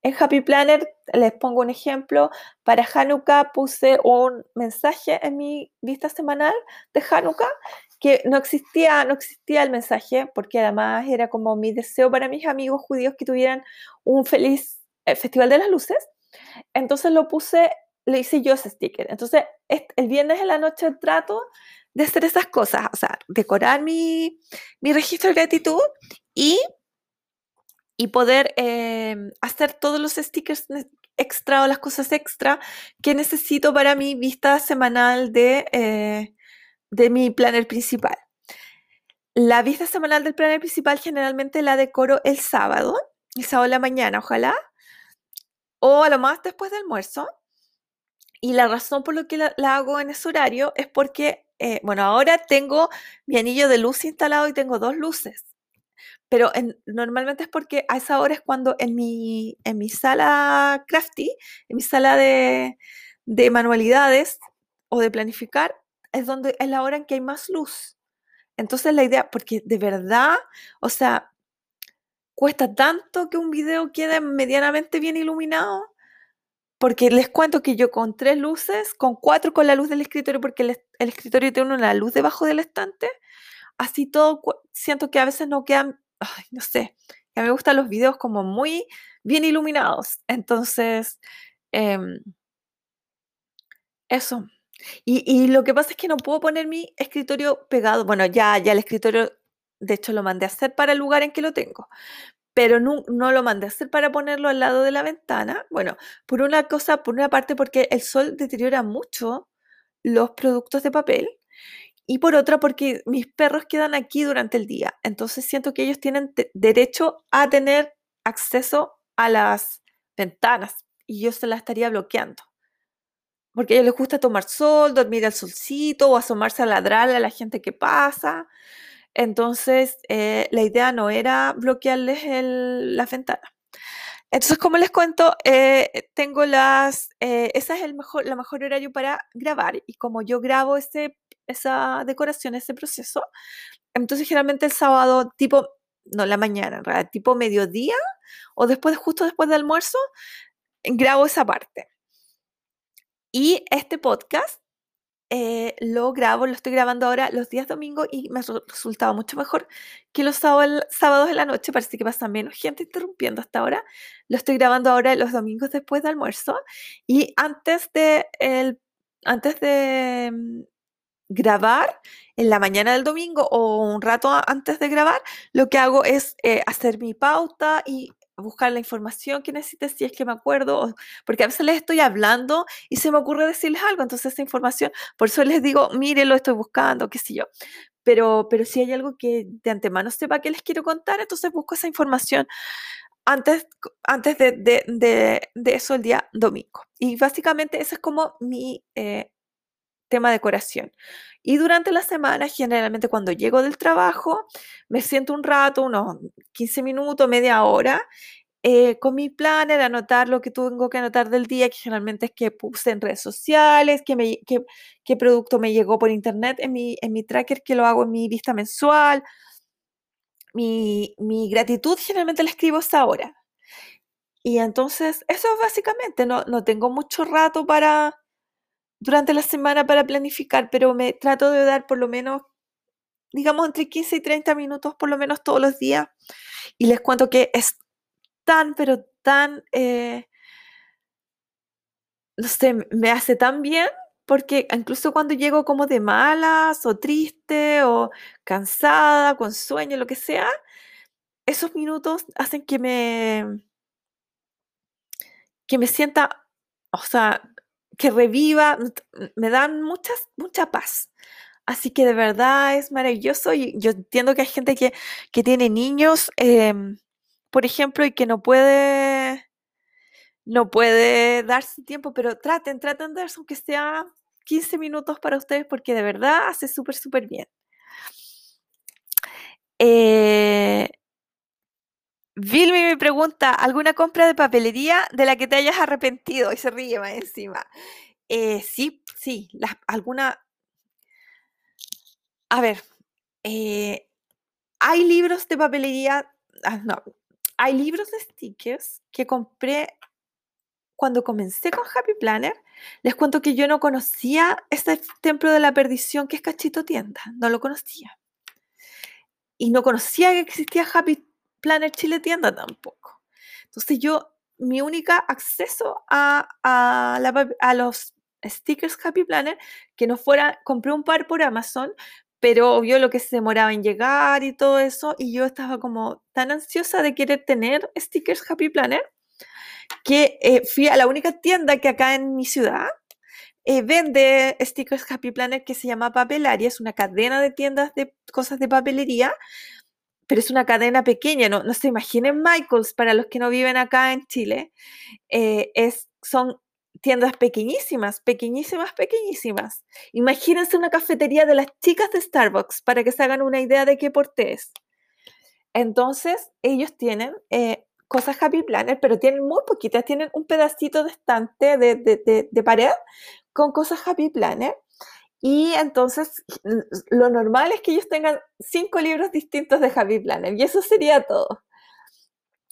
en Happy Planner, les pongo un ejemplo, para Hanukkah puse un mensaje en mi vista semanal de Hanukkah que no existía, no existía el mensaje, porque además era como mi deseo para mis amigos judíos que tuvieran un feliz eh, Festival de las Luces. Entonces lo puse, le hice yo ese sticker. Entonces el viernes en la noche trato de hacer esas cosas, o sea, decorar mi, mi registro de gratitud y y poder em, hacer todos los stickers extra o las cosas extra que necesito para mi vista semanal de, eh, de mi planner principal. La vista semanal del planner principal generalmente la decoro el sábado, el sábado de la mañana, ojalá, o a lo más después del almuerzo. Y la razón por la que la, hago en ese horario es porque, eh, bueno, ahora tengo mi anillo de luz instalado y tengo dos luces pero normalmente es porque a esa hora es cuando en mi, en mi sala crafty, en mi sala de, manualidades o de planificar, es donde es la hora en que hay más luz. Entonces la idea, porque de verdad, o sea, cuesta tanto que un video quede medianamente bien iluminado, porque les cuento que yo con tres luces, con cuatro con la luz del escritorio, porque el, escritorio tiene una luz debajo del estante, así todo, siento que a veces no quedan no sé, a me gustan los videos como muy bien iluminados. Entonces, em, eso. Y, lo que pasa es que no puedo poner mi escritorio pegado. Bueno, ya, ya el escritorio, de hecho, lo mandé a hacer para el lugar en que lo tengo. Pero no, no lo mandé a hacer para ponerlo al lado de la ventana. Bueno, por una cosa, por una parte, porque el sol deteriora mucho los productos de papel y por otra porque mis perros quedan aquí durante el día. Entonces siento que ellos tienen derecho a tener acceso a las ventanas y yo se las estaría bloqueando. Porque a ellos les gusta tomar sol, dormir al solcito o asomarse a ladrar a la gente que pasa. Entonces, eh, la idea no era bloquearles las ventanas. Entonces, como les cuento, eh, tengo las, eh, ese es el la mejor horario para grabar y como yo grabo ese esa decoración, ese proceso. Entonces, generalmente el sábado, tipo, no la mañana, realidad, tipo mediodía o después, justo después del almuerzo, grabo esa parte. Y este podcast eh, lo grabo, lo estoy grabando ahora los días domingos y me ha resultado mucho mejor que los sábados, sábados de la noche. Parece que pasa menos gente interrumpiendo hasta ahora. Lo estoy grabando ahora los domingos después de almuerzo. Y antes de, el, antes de mm, grabar, en la mañana del domingo o un rato antes de grabar, lo que hago es eh, hacer mi pauta y buscar la información que necesite si es que me acuerdo, porque a veces les estoy hablando y se me ocurre decirles algo, entonces esa información, por eso les digo, mire, lo estoy buscando, qué sé yo. Pero, pero si hay algo que de antemano sepa que les quiero contar, entonces busco esa información antes, antes de, de, de, eso el día domingo. Y básicamente ese es como mi eh, tema de decoración. Y durante la semana, generalmente cuando llego del trabajo, me siento un rato, unos 15 minutos, media hora, eh, con mi planner, anotar lo que tengo que anotar del día, que generalmente es que puse en redes sociales, que me, qué producto me llegó por internet en mi, en mi tracker, que lo hago en mi vista mensual. Mi, mi gratitud generalmente la escribo esa hora. Y entonces, eso básicamente, no, no tengo mucho rato para, durante la semana para planificar, pero me trato de dar por lo menos, digamos, entre 15 y 30 minutos por lo menos todos los días. Y les cuento que es tan, pero tan, eh, no sé, me hace tan bien porque incluso cuando llego como de malas o triste o cansada, con sueño, lo que sea, esos minutos hacen que me que me sienta, o sea, que reviva, me dan muchas, mucha paz. Así que de verdad es maravilloso y yo entiendo que hay gente que, que tiene niños, em, por ejemplo, y que no puede, no puede darse tiempo, pero traten, traten de darse aunque sea 15 minutos para ustedes porque de verdad hace súper, súper bien. Eh, Vilmi me pregunta, ¿alguna compra de papelería de la que te hayas arrepentido? Y se ríe más encima. Eh, sí, sí, alguna... A ver, eh, hay libros de papelería, ah, no, hay libros de stickers que compré cuando comencé con Happy Planner. Les cuento que yo no conocía este templo de la perdición que es Cachito Tienda, no lo conocía. Y no conocía que existía Happy Planner Chile Tienda tampoco. Entonces yo, mi única acceso a, a, los stickers Happy Planner, que no fuera, compré un par por Amazon, pero vio lo que se demoraba en llegar y todo eso, y yo estaba como tan ansiosa de querer tener stickers Happy Planner, que eh, fui a la única tienda que acá en mi ciudad eh, vende stickers Happy Planner que se llama Papelaria, es una cadena de tiendas de cosas de papelería, pero es una cadena pequeña, no, no se imaginen Michaels, para los que no viven acá en Chile, eh, es, son tiendas pequeñísimas, pequeñísimas, pequeñísimas. Imagínense una cafetería de las chicas de Starbucks para que se hagan una idea de qué porte es. Entonces, ellos tienen eh, cosas Happy Planner, pero tienen muy poquitas, tienen un pedacito de estante de, de, de pared con cosas Happy Planner y entonces lo normal es que ellos tengan cinco libros distintos de Happy Planner y eso sería todo.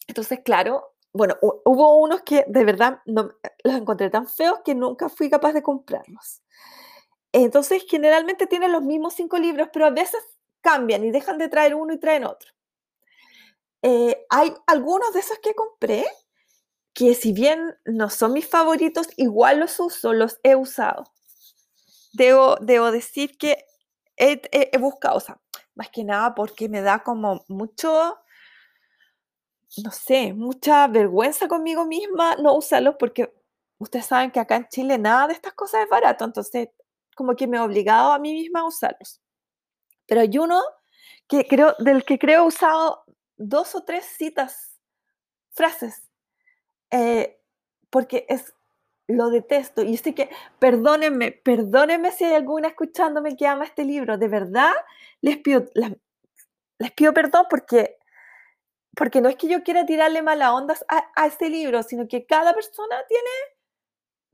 Entonces, claro, bueno, hubo unos que de verdad no, los encontré tan feos que nunca fui capaz de comprarlos. Entonces, generalmente tienen los mismos cinco libros, pero a veces cambian y dejan de traer uno y traen otro. Eh, hay algunos de esos que compré que si bien no son mis favoritos, igual los uso, los he usado debo, debo decir que he, buscado, o sea, más que nada porque me da como mucho, no sé, mucha vergüenza conmigo misma no usarlos porque ustedes saben que acá en Chile nada de estas cosas es barato, entonces como que me he obligado a mí misma a usarlos. Pero hay uno que creo, del que creo he usado dos o tres citas, frases, eh, porque es lo detesto. Y sé que, perdónenme, perdónenme si hay alguna escuchándome que ama este libro. De verdad, les pido, les, pido perdón porque, porque no es que yo quiera tirarle mala ondas a, este libro, sino que cada persona tiene,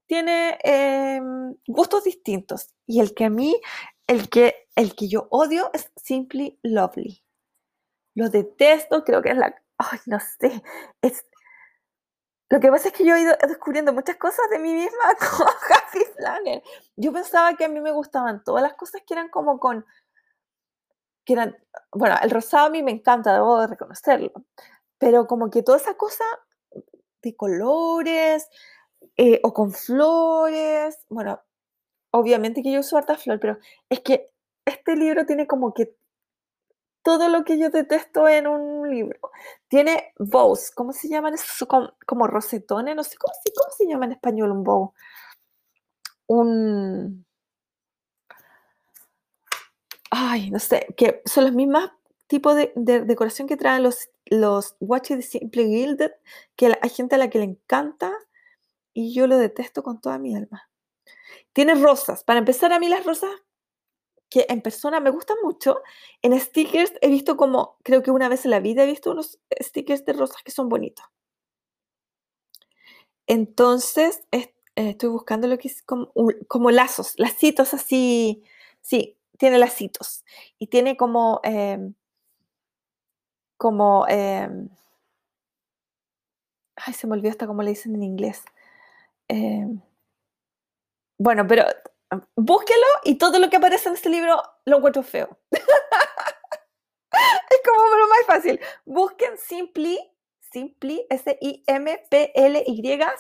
tiene em, gustos distintos. Y el que a mí el que, el que yo odio es Simply Lovely. Lo detesto, creo que es la... Ay, no sé. Es, lo que pasa es que yo he ido descubriendo muchas cosas de mí misma con Happy Planner. Yo pensaba que a mí me gustaban todas las cosas que eran como con... Que eran, bueno, el rosado a mí me encanta, debo de reconocerlo. Pero como que toda esa cosa de colores eh, o con flores, bueno, obviamente que yo uso harta flor, pero es que este libro tiene como que todo lo que yo detesto en un libro. Tiene bows, ¿cómo se llaman esos? Como, rosetones, no sé ¿cómo, se llama en español un bow. Un... Ay, no sé, que son los mismos tipos de, decoración que traen los, los watches de Simple Gilded, que hay gente a la que le encanta y yo lo detesto con toda mi alma. Tiene rosas. Para empezar, a mí las rosas que en persona me gustan mucho. En stickers he visto como, creo que una vez en la vida he visto unos stickers de rosas que son bonitos. Entonces, eh, estoy buscando lo que es como, como, lazos, lacitos así. Sí, tiene lacitos. Y tiene como, em, como, em, ay, se me olvidó hasta cómo le dicen en inglés. Em, bueno, pero búsquelo y todo lo que aparece en este libro lo encuentro feo. es como lo más fácil. Busquen Simply, Simply, S-I-M-P-L-Y,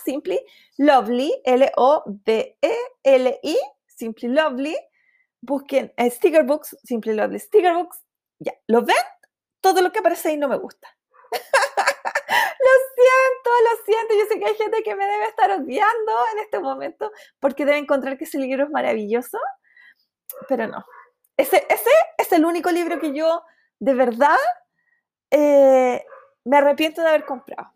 Simply Lovely, L-O-V-E-L-I, Simply Lovely. Busquen eh, Sticker Books, Simply Lovely Sticker Books. Ya, ¿lo ven? Todo lo que aparece ahí no me gusta. siento, lo siento. Yo sé que hay gente que me debe estar odiando en este momento porque debe encontrar que ese libro es maravilloso, pero no. Ese, ese es el único libro que yo de verdad eh, me arrepiento de haber comprado.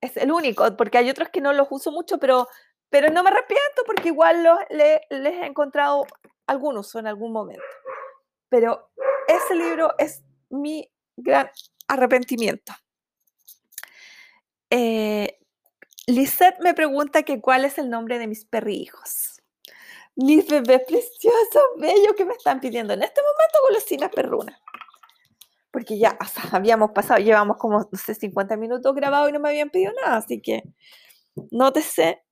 Es el único, porque hay otros que no los uso mucho, pero, pero no me arrepiento porque igual los, les he encontrado algún uso en algún momento. Pero ese libro es mi gran arrepentimiento. Eh, Lisette me pregunta que cuál es el nombre de mis perrijos. Mis bebés preciosos, bellos que me están pidiendo en este momento golosinas perrunas. Porque ya habíamos pasado, llevamos como, no sé, 50 minutos grabados y no me habían pedido nada. Así que nótese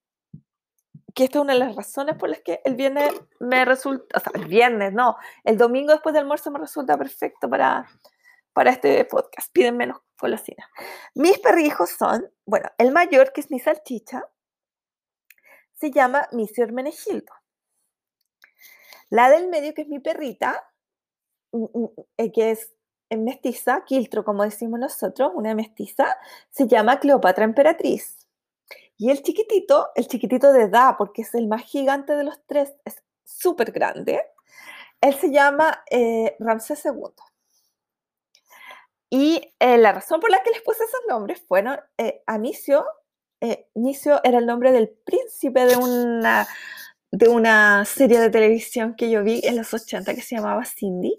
que esta es una de las razones por las que el viernes me resulta, o sea, el viernes, no, el domingo después del almuerzo me resulta perfecto para, para este podcast. Piden menos golosinas. Mis perrijos son, bueno, el mayor, que es mi salchicha, se llama Missy Hermenegildo. La del medio, que es mi perrita, mm, mm, eh, que es mestiza, quiltro, como decimos nosotros, una mestiza, se llama Cleopatra Emperatriz. Y el chiquitito, el chiquitito de edad, porque es el más gigante de los tres, es súper grande, él se llama eh, Ramsés II. Y eh, la razón por la que les puse esos nombres fueron, eh, Amicio, eh, era el nombre del príncipe de una, de una serie de televisión que yo vi en los 80 que se llamaba Cindy.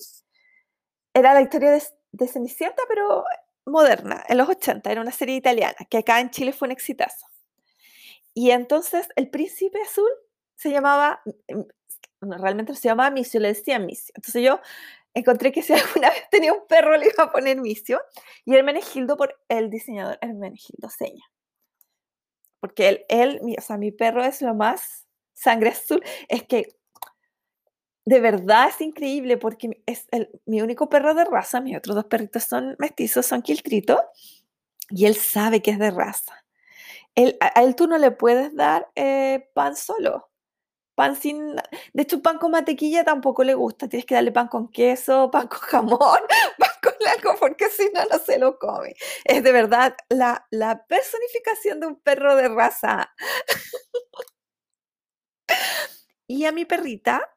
Era la historia de, de Cenicienta, pero moderna, en los 80, era una serie italiana, que acá en Chile fue un exitazo. Y entonces el príncipe azul se llamaba, mm, realmente no se llamaba Amicio, le decían Micio. Entonces yo encontré que si alguna vez tenía un perro le iba a poner Micio y Hermenegildo por el diseñador Hermenegildo Seña. Porque él, él, o sea, mi perro es lo más sangre azul. Es que de verdad es increíble porque es mi único perro de raza, mis otros dos perritos son mestizos, son quiltrito, y él sabe que es de raza. Él, a, él tú no le puedes dar eh, pan solo pan sin... De hecho, pan con mantequilla tampoco le gusta. Tienes que darle pan con queso, pan con jamón, pan con algo, porque si no, no se lo come. Es de verdad la, la personificación de un perro de raza. y a mi perrita,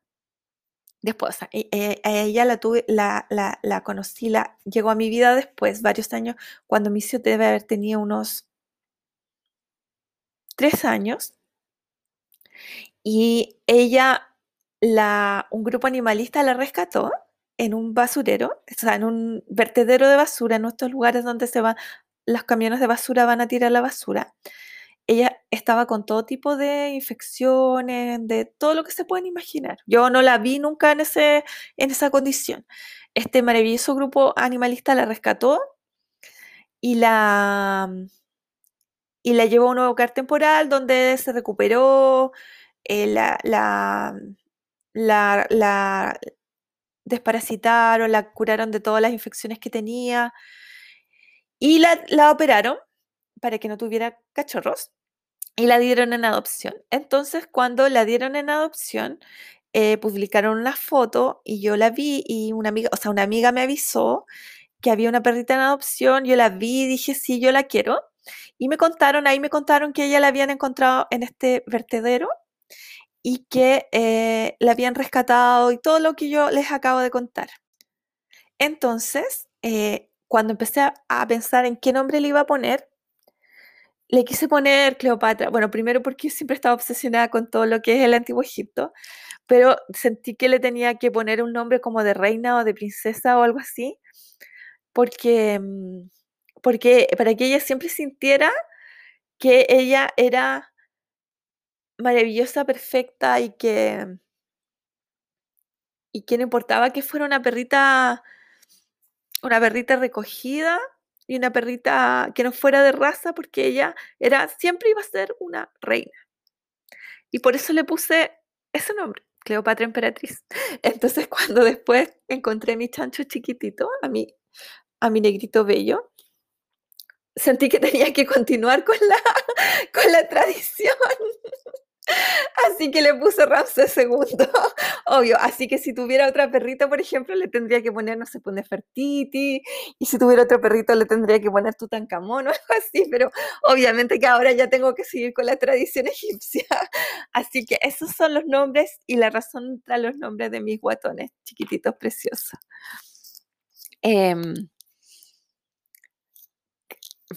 después, e, e, a ella la tuve, la, la, la, conocí, la, llegó a mi vida después, varios años, cuando mi hijo debe haber tenido unos tres años. Y ella, la, un grupo animalista la rescató en un basurero, o sea, en un vertedero de basura, en estos lugares donde se van, los camiones de basura van a tirar la basura. ella estaba con todo tipo de infecciones, de todo lo que se pueden imaginar. Yo no la vi nunca en, ese, en esa condición. Este maravilloso grupo animalista la rescató y la, y la llevó a un nuevo hogar temporal donde se recuperó, eh, la, la, la, la desparasitaron, la curaron de todas las infecciones que tenía y la, la operaron para que no tuviera cachorros y la dieron en adopción. Entonces, cuando la dieron en adopción, eh, publicaron una foto y yo la vi y una amiga, o sea, una amiga me avisó que había una perrita en adopción, yo la vi y dije, sí, yo la quiero. Y me contaron, ahí me contaron que ella la habían encontrado en este vertedero y que eh, la habían rescatado y todo lo que yo les acabo de contar. Entonces, eh, cuando empecé a, pensar en qué nombre le iba a poner, le quise poner Cleopatra. Bueno, primero porque siempre estaba obsesionada con todo lo que es el antiguo Egipto, pero sentí que le tenía que poner un nombre como de reina o de princesa o algo así, porque, mm, porque para que ella siempre sintiera que ella era maravillosa, perfecta y que y que no importaba que fuera una perrita una perrita recogida y una perrita que no fuera de raza porque ella era siempre iba a ser una reina. Y por eso le puse ese nombre, Cleopatra Emperatriz. Entonces cuando después encontré mi chancho chiquitito, a mi, a mi negrito bello, sentí que tenía que continuar con la, con la tradición. Así que le puse Ramses II, obvio. Así que si tuviera otra perrita, por ejemplo, le tendría que poner, no sé, pone Fertiti. Y si tuviera otro perrito, le tendría que poner Tutankamón o algo así. Pero obviamente que ahora ya tengo que seguir con la tradición egipcia. Así que esos son los nombres y la razón tras los nombres de mis guatones chiquititos preciosos. Eh,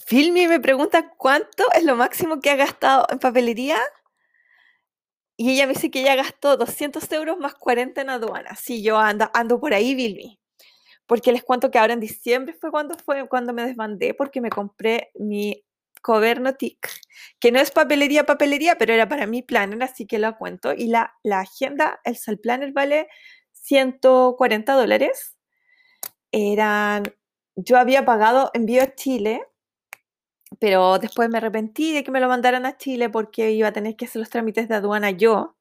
Filmi me pregunta cuánto es lo máximo que ha gastado en papelería. Y ella me dice que ella gastó 200 euros más 40 en aduana. Sí, yo ando, ando por ahí, Bilby. Porque les cuento que ahora en diciembre fue cuando, fue cuando me desbandé porque me compré mi Covernotic, que no es papelería, papelería, pero era para mi planner, así que lo cuento. Y la, la agenda, el Sal Planner vale 140 dólares. Eran, yo había pagado envío a Chile pero después me arrepentí de que me lo mandaran a Chile porque iba a tener que hacer los trámites de aduana yo.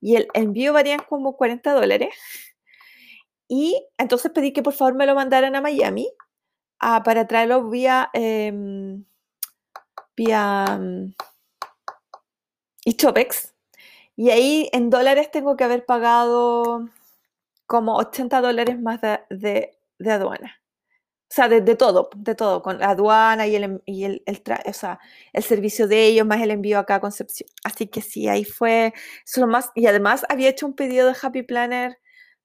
Y el envío varía como 40 dólares. Y entonces pedí que por favor me lo mandaran a Miami ah, para traerlo vía, eh, vía um, Y ahí en dólares tengo que haber pagado como 80 dólares más de aduana. O sea, de, todo, de todo, con la aduana y, el, y el, el, o sea, el servicio de ellos, más el envío acá a Concepción. Así que sí, ahí fue solo más. Y además había hecho un pedido de Happy Planner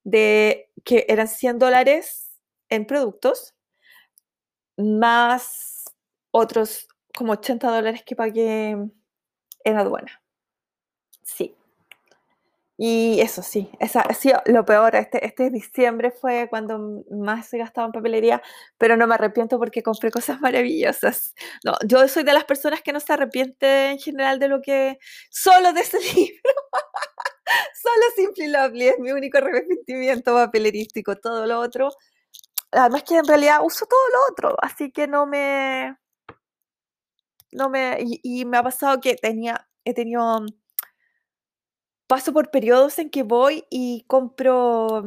de que eran 100 dólares en productos, más otros como 80 dólares que pagué en aduana. Sí. Y eso sí, esa ha sido lo peor. Este, este diciembre fue cuando más he gastado en papelería, pero no me arrepiento porque compré cosas maravillosas. No, yo soy de las personas que no se arrepiente en general de lo que. solo de ese libro. solo Simply Lovely es mi único arrepentimiento papelerístico. Todo lo otro. Además que en realidad uso todo lo otro, así que no me. No me. Y, y me ha pasado que tenía. He tenido paso por periodos en que voy y compro,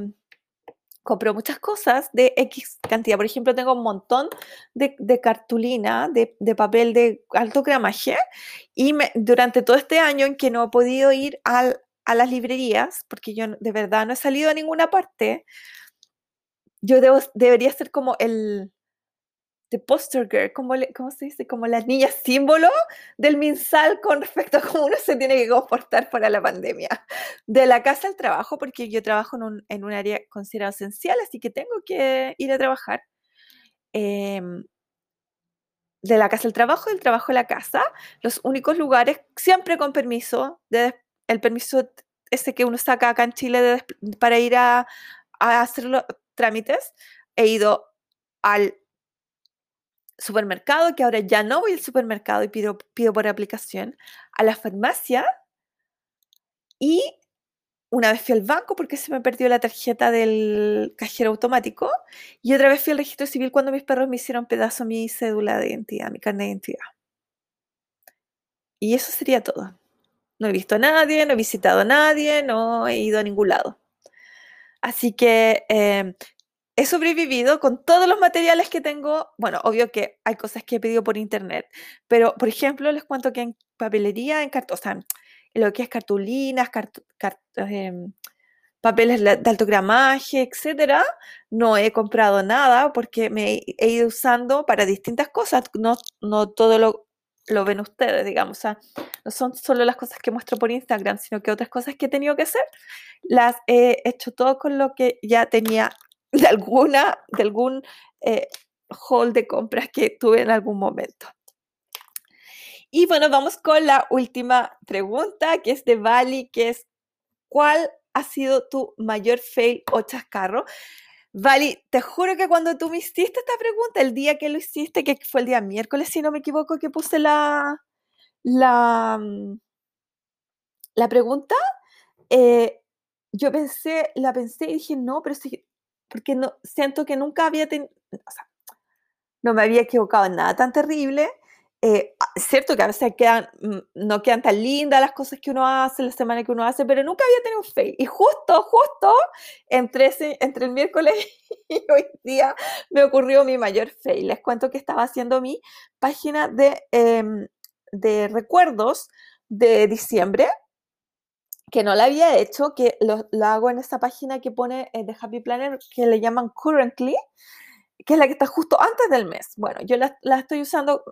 compro muchas cosas de X cantidad. Por ejemplo, tengo un montón de, cartulina, de, papel de alto gramaje, y durante todo este año en que no he podido ir a las librerías, porque yo de verdad no he salido a ninguna parte, yo debo, debería ser como el, de poster girl, como ¿cómo se dice? Como las niñas símbolo del MinSal con respecto a cómo uno se tiene que comportar para la pandemia. De la casa al trabajo, porque yo trabajo en un, en un área considerada esencial, así que tengo que ir a trabajar. Em, de la casa al trabajo, del trabajo a la casa, los únicos lugares, siempre con permiso, de, el permiso ese que uno saca acá en Chile para ir a, a hacer los trámites, he ido al supermercado, que ahora ya no voy al supermercado y pido, pido por aplicación, a la farmacia y una vez fui al banco porque se me perdió la tarjeta del cajero automático y otra vez fui al registro civil cuando mis perros me hicieron pedazo mi cédula de identidad, mi carnet de identidad. Y eso sería todo. No he visto a nadie, no he visitado a nadie, no he ido a ningún lado. Así que em, he sobrevivido con todos los materiales que tengo. Bueno, obvio que hay cosas que he pedido por internet, pero por ejemplo, les cuento que en papelería, en cartón, o sea, lo que es cartulinas, em, papeles de alto gramaje, etcétera, no he comprado nada porque me he ido usando para distintas cosas. No, no todo lo, lo ven ustedes, digamos. O sea, no son solo las cosas que muestro por Instagram, sino que otras cosas que he tenido que hacer, las he hecho todo con lo que ya tenía de alguna, de algún eh, hall de compras que tuve en algún momento. Y bueno, vamos con la última pregunta, que es de Bali, que es, ¿cuál ha sido tu mayor fail o chascarro? Vali, te juro que cuando tú me hiciste esta pregunta, el día que lo hiciste, que fue el día miércoles, si no me equivoco, que puse la, la, mm, la pregunta, eh, yo pensé, la pensé y dije, no, pero sí, porque no, siento que nunca había tenido, no me había equivocado en nada tan terrible, eh, ah, cierto que a veces mm, no quedan tan lindas las cosas que uno hace, la semana que uno hace, pero nunca había tenido un fail. Y justo, justo, entre, entre el miércoles y hoy día me ocurrió mi mayor fail. Les cuento que estaba haciendo mi página de, em, de recuerdos de diciembre, que no la había hecho, que lo, hago en esta página que pone eh, de Happy Planner, que le llaman Currently, que es la que está justo antes del mes. Bueno, yo la, la estoy usando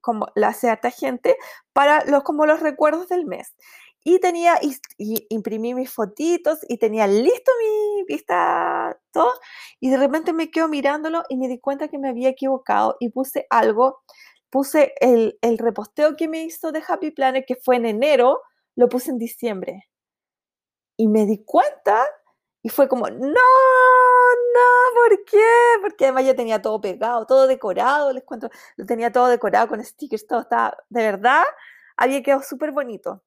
como la hace harta gente, para los, como los recuerdos del mes. Y tenía, y, imprimí mis fotitos y tenía listo mi vista, todo. Y de repente me quedo mirándolo y me di cuenta que me había equivocado y puse algo, puse el, el reposteo que me hizo de Happy Planner, que fue en enero, lo puse en diciembre. Y me di cuenta y fue como, no, no, ¿por qué? Porque además ya tenía todo pegado, todo decorado, les cuento, lo tenía todo decorado con stickers, todo estaba, de verdad, había quedado súper bonito.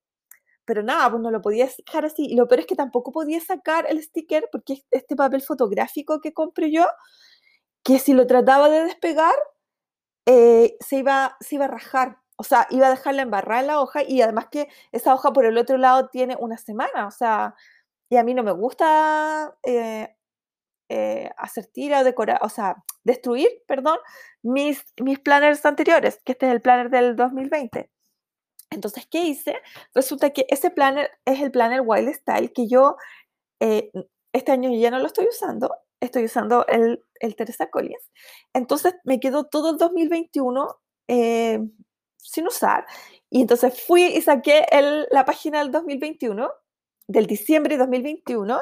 Pero nada, pues no lo podía dejar así. Y lo peor es que tampoco podía sacar el sticker porque este papel fotográfico que compré yo, que si lo trataba de despegar, eh, se, iba, se iba a rajar. O sea, iba a dejarla embarrada en la hoja y además que esa hoja por el otro lado tiene una semana. O sea, y a mí no me gusta eh, eh, hacer tira o decorar, o sea, destruir, perdón, mis, mis planners anteriores, que este es el planner del 2020. Entonces, ¿qué hice? Resulta que ese planner es el planner Wild Style que yo eh, este año ya no lo estoy usando, estoy usando el, el Teresa Collins. Entonces, me quedó todo el 2021 sin usar. Y entonces fui y saqué la página del 2021 del diciembre de 2021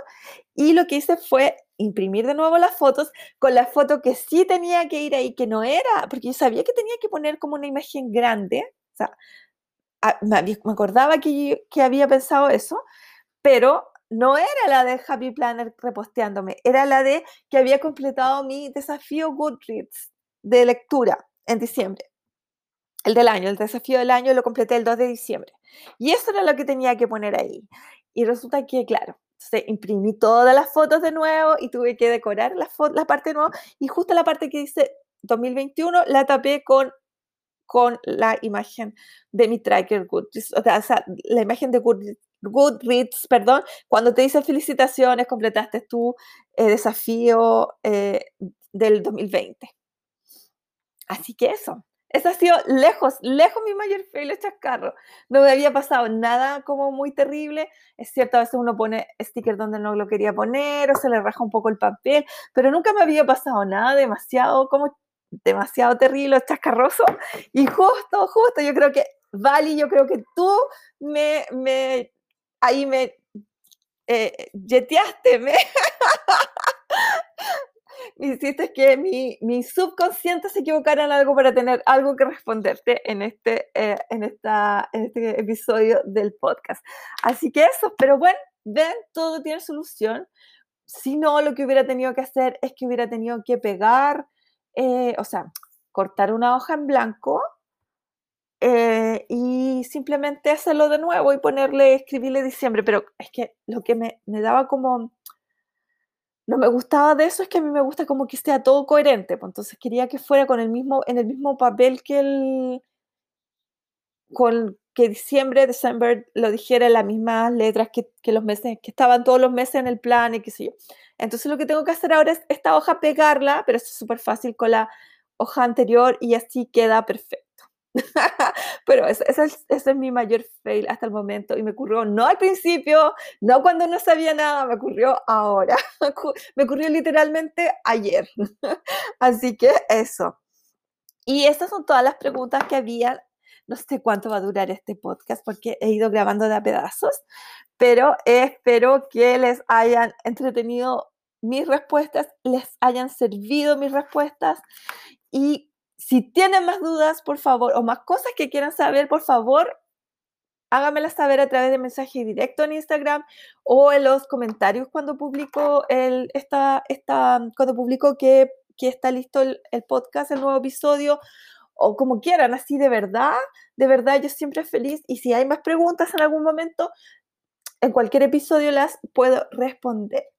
y lo que hice fue imprimir de nuevo las fotos con la foto que sí tenía que ir ahí, que no era, porque yo sabía que tenía que poner como una imagen grande, o sea, ah, me, acordaba que, que había pensado eso, pero no era la de Happy Planner reposteándome, era la de que había completado mi desafío Goodreads de lectura en diciembre. El del año, el desafío del año lo completé el 2 de diciembre. Y eso era lo que tenía que poner ahí. Y resulta que, claro, se imprimí todas las fotos de nuevo y tuve que decorar la, la parte de nuevo. Y justo la parte que dice 2021 la tapé con, con la imagen de mi tracker Goodreads. O sea, la imagen de Goodreads, perdón, cuando te dice felicitaciones, completaste tu eh, desafío eh, del 2020. Así que eso, ese ha sido lejos, lejos mi mayor fail chascarro. No me había pasado nada como muy terrible. Es cierto, a veces uno pone sticker donde no lo quería poner o se le raja un poco el papel, pero nunca me había pasado nada demasiado como demasiado terrible, chascarroso. Y justo, justo, yo creo que, Vali, yo creo que tú me, me ahí me eh, jeteaste, me, hiciste que mi, mi, subconsciente se equivocara en algo para tener algo que responderte en este, eh, en, esta, en este episodio del podcast. Así que eso, pero bueno, ven, todo tiene solución. Si no, lo que hubiera tenido que hacer es que hubiera tenido que pegar, eh, o sea, cortar una hoja en blanco eh, y simplemente hacerlo de nuevo y ponerle, escribirle diciembre. Pero es que lo que me, me daba como no me gustaba de eso es que a mí me gusta como que sea todo coherente, pues entonces quería que fuera con el mismo, en el mismo papel que el, con que diciembre, December lo dijera en las mismas letras que, que, los meses, que estaban todos los meses en el plan y qué sé yo. Entonces lo que tengo que hacer ahora es esta hoja pegarla, pero es súper fácil con la hoja anterior y así queda perfecto. Pero ese, es, mi mayor fail hasta el momento y me ocurrió no al principio, no cuando no sabía nada, me ocurrió ahora. me ocurrió literalmente ayer. Así que eso. Y estas son todas las preguntas que había. No sé cuánto va a durar este podcast porque he ido grabando de a pedazos, pero espero que les hayan entretenido mis respuestas, les hayan servido mis respuestas y si tienen más dudas, por favor, o más cosas que quieran saber, por favor, háganmelas saber a través de mensaje directo en Instagram o en los comentarios cuando publico el, esta, cuando publico que, que está listo el, el, podcast, el nuevo episodio, o como quieran, así de verdad, de verdad yo siempre feliz y si hay más preguntas en algún momento, en cualquier episodio las puedo responder.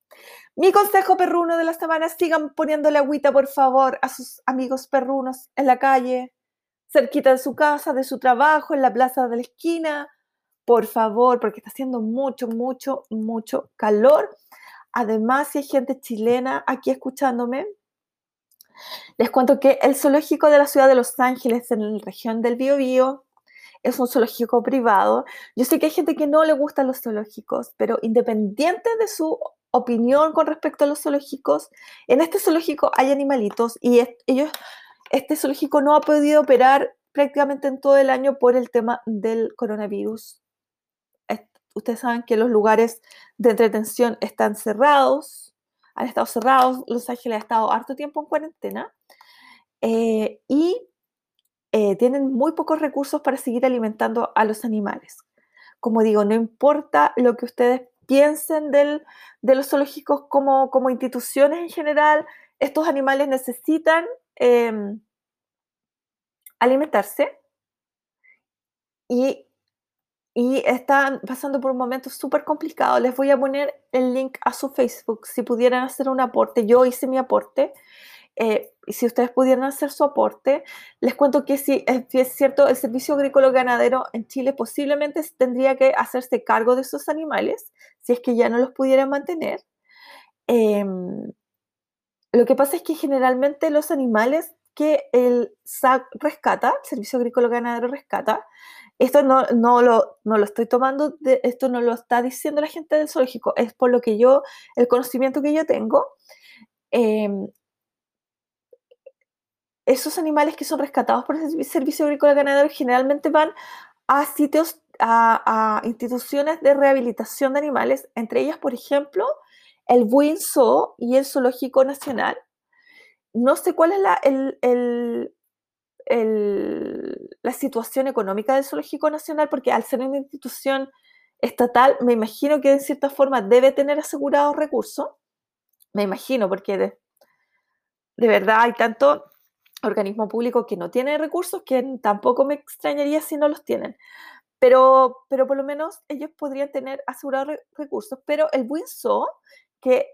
Mi consejo perruno de la semana, sigan poniéndole agüita, por favor, a sus amigos perrunos en la calle, cerquita de su casa, de su trabajo, en la plaza de la esquina. Por favor, porque está haciendo mucho, mucho, mucho calor. Además, si hay gente chilena aquí escuchándome, les cuento que el zoológico de la ciudad de Los Ángeles, en la región del Biobío, es un zoológico privado. Yo sé que hay gente que no le gustan los zoológicos, pero independiente de su opinión con respecto a los zoológicos. En este zoológico hay animalitos y ellos, este zoológico no ha podido operar prácticamente en todo el año por el tema del coronavirus. Ustedes saben que los lugares de entretención están cerrados, han estado cerrados, Los Ángeles ha estado harto tiempo en cuarentena eh, y eh, tienen muy pocos recursos para seguir alimentando a los animales. Como digo, no importa lo que ustedes piensen del, de los zoológicos como, como, instituciones en general, estos animales necesitan em, alimentarse y, y, están pasando por un momento súper complicado. Les voy a poner el link a su Facebook si pudieran hacer un aporte. Yo hice mi aporte eh, si ustedes pudieran hacer su aporte, les cuento que si es, cierto, el servicio agrícola ganadero en Chile posiblemente tendría que hacerse cargo de esos animales, si es que ya no los pudieran mantener. Em, lo que pasa es que generalmente los animales que el SAC rescata, el Servicio Agrícola Ganadero rescata, esto no, no, lo, no lo estoy tomando, de, esto no lo está diciendo la gente del zoológico, es por lo que yo, el conocimiento que yo tengo, eh, esos animales que son rescatados por el Servicio Agrícola Ganadero generalmente van a sitios, a, instituciones de rehabilitación de animales, entre ellas, por ejemplo, el Buin Zoo y el Zoológico Nacional. No sé cuál es la, la situación económica del Zoológico Nacional, porque al ser una institución estatal, me imagino que de cierta forma debe tener asegurados recursos. Me imagino, porque de, de verdad hay tanto organismo público que no tiene recursos, que tampoco me extrañaría si no los tienen. Pero, pero por lo menos ellos podrían tener asegurados recursos. Pero el Winso, que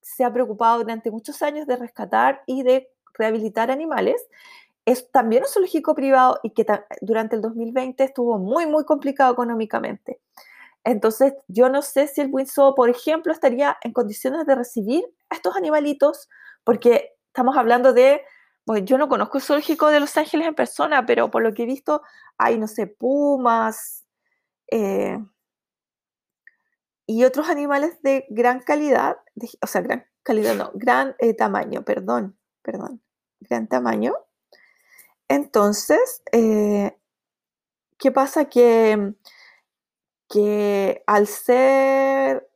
se ha preocupado durante muchos años de rescatar y de rehabilitar animales, es también un zoológico privado y que durante el 2020 estuvo muy, muy complicado económicamente. Entonces, yo no sé si el Winso, por ejemplo, estaría en condiciones de recibir a estos animalitos, porque estamos hablando de pues yo no conozco el zoológico de Los Ángeles en persona, pero por lo que he visto hay, no sé, pumas eh, y otros animales de gran calidad, o sea, gran calidad, no, gran eh, tamaño, perdón, perdón, gran tamaño. Entonces, eh, ¿qué pasa? Que, que al ser,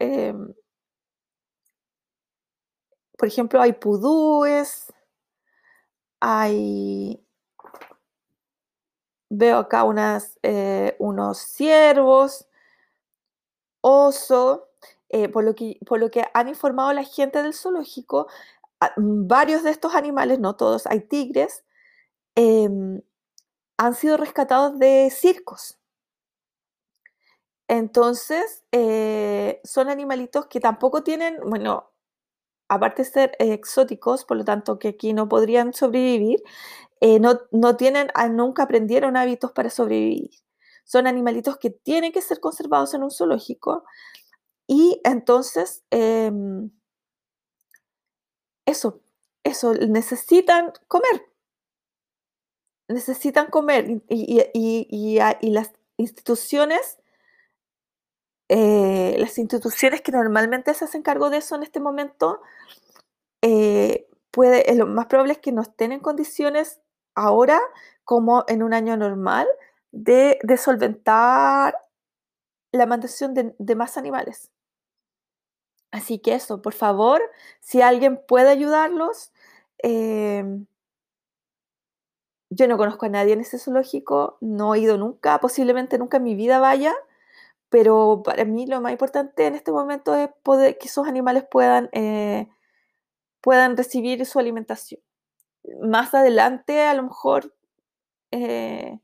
por ejemplo, hay pudúes, hay, veo acá eh, unos ciervos, oso, eh, por, lo que, por lo que han informado la gente del zoológico, varios de estos animales, no todos, hay tigres, em, han sido rescatados de circos. Entonces, eh, son animalitos que tampoco tienen, bueno, aparte de ser exóticos, por lo tanto que aquí no podrían sobrevivir, eh, no, no, tienen, ah, nunca aprendieron hábitos para sobrevivir. Son animalitos que tienen que ser conservados en un zoológico y entonces em, eso, eso, necesitan comer. Necesitan comer y, y las instituciones eh, las instituciones que normalmente se hacen cargo de eso en este momento, eh, puede, lo más probable es que no estén en condiciones ahora, como en un año normal, de, solventar la mantención de, más animales. Así que eso, por favor, si alguien puede ayudarlos, em, yo no conozco a nadie en ese zoológico, no he ido nunca, posiblemente nunca en mi vida vaya, pero para mí lo más importante en este momento es poder, que esos animales puedan, eh, puedan recibir su alimentación. Más adelante, a lo mejor, eh,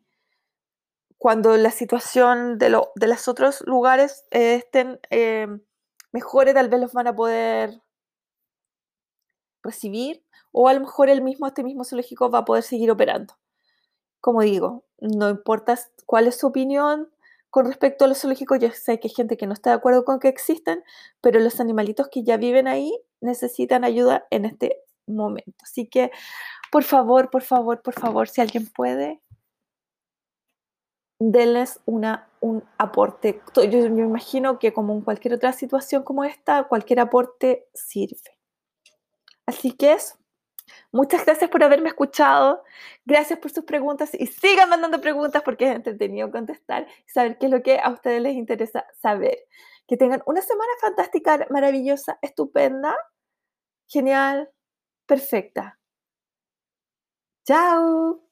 cuando la situación de, de los otros lugares eh, estén mejores, tal vez los van a poder recibir, o a lo mejor el mismo, este mismo zoológico va a poder seguir operando. Como digo, no importa cuál es su opinión, con respecto a los zoológicos, yo sé que hay gente que no está de acuerdo con que existan, pero los animalitos que ya viven ahí necesitan ayuda en este momento. Así que, por favor, por favor, por favor, si alguien puede, denles una, un aporte. Yo me imagino que como en cualquier otra situación como esta, cualquier aporte sirve. Así que eso. Muchas gracias por haberme escuchado. Gracias por sus preguntas y sigan mandando preguntas porque es entretenido contestar y saber qué es lo que a ustedes les interesa saber. Que tengan una semana fantástica, maravillosa, estupenda, genial, perfecta. Chao.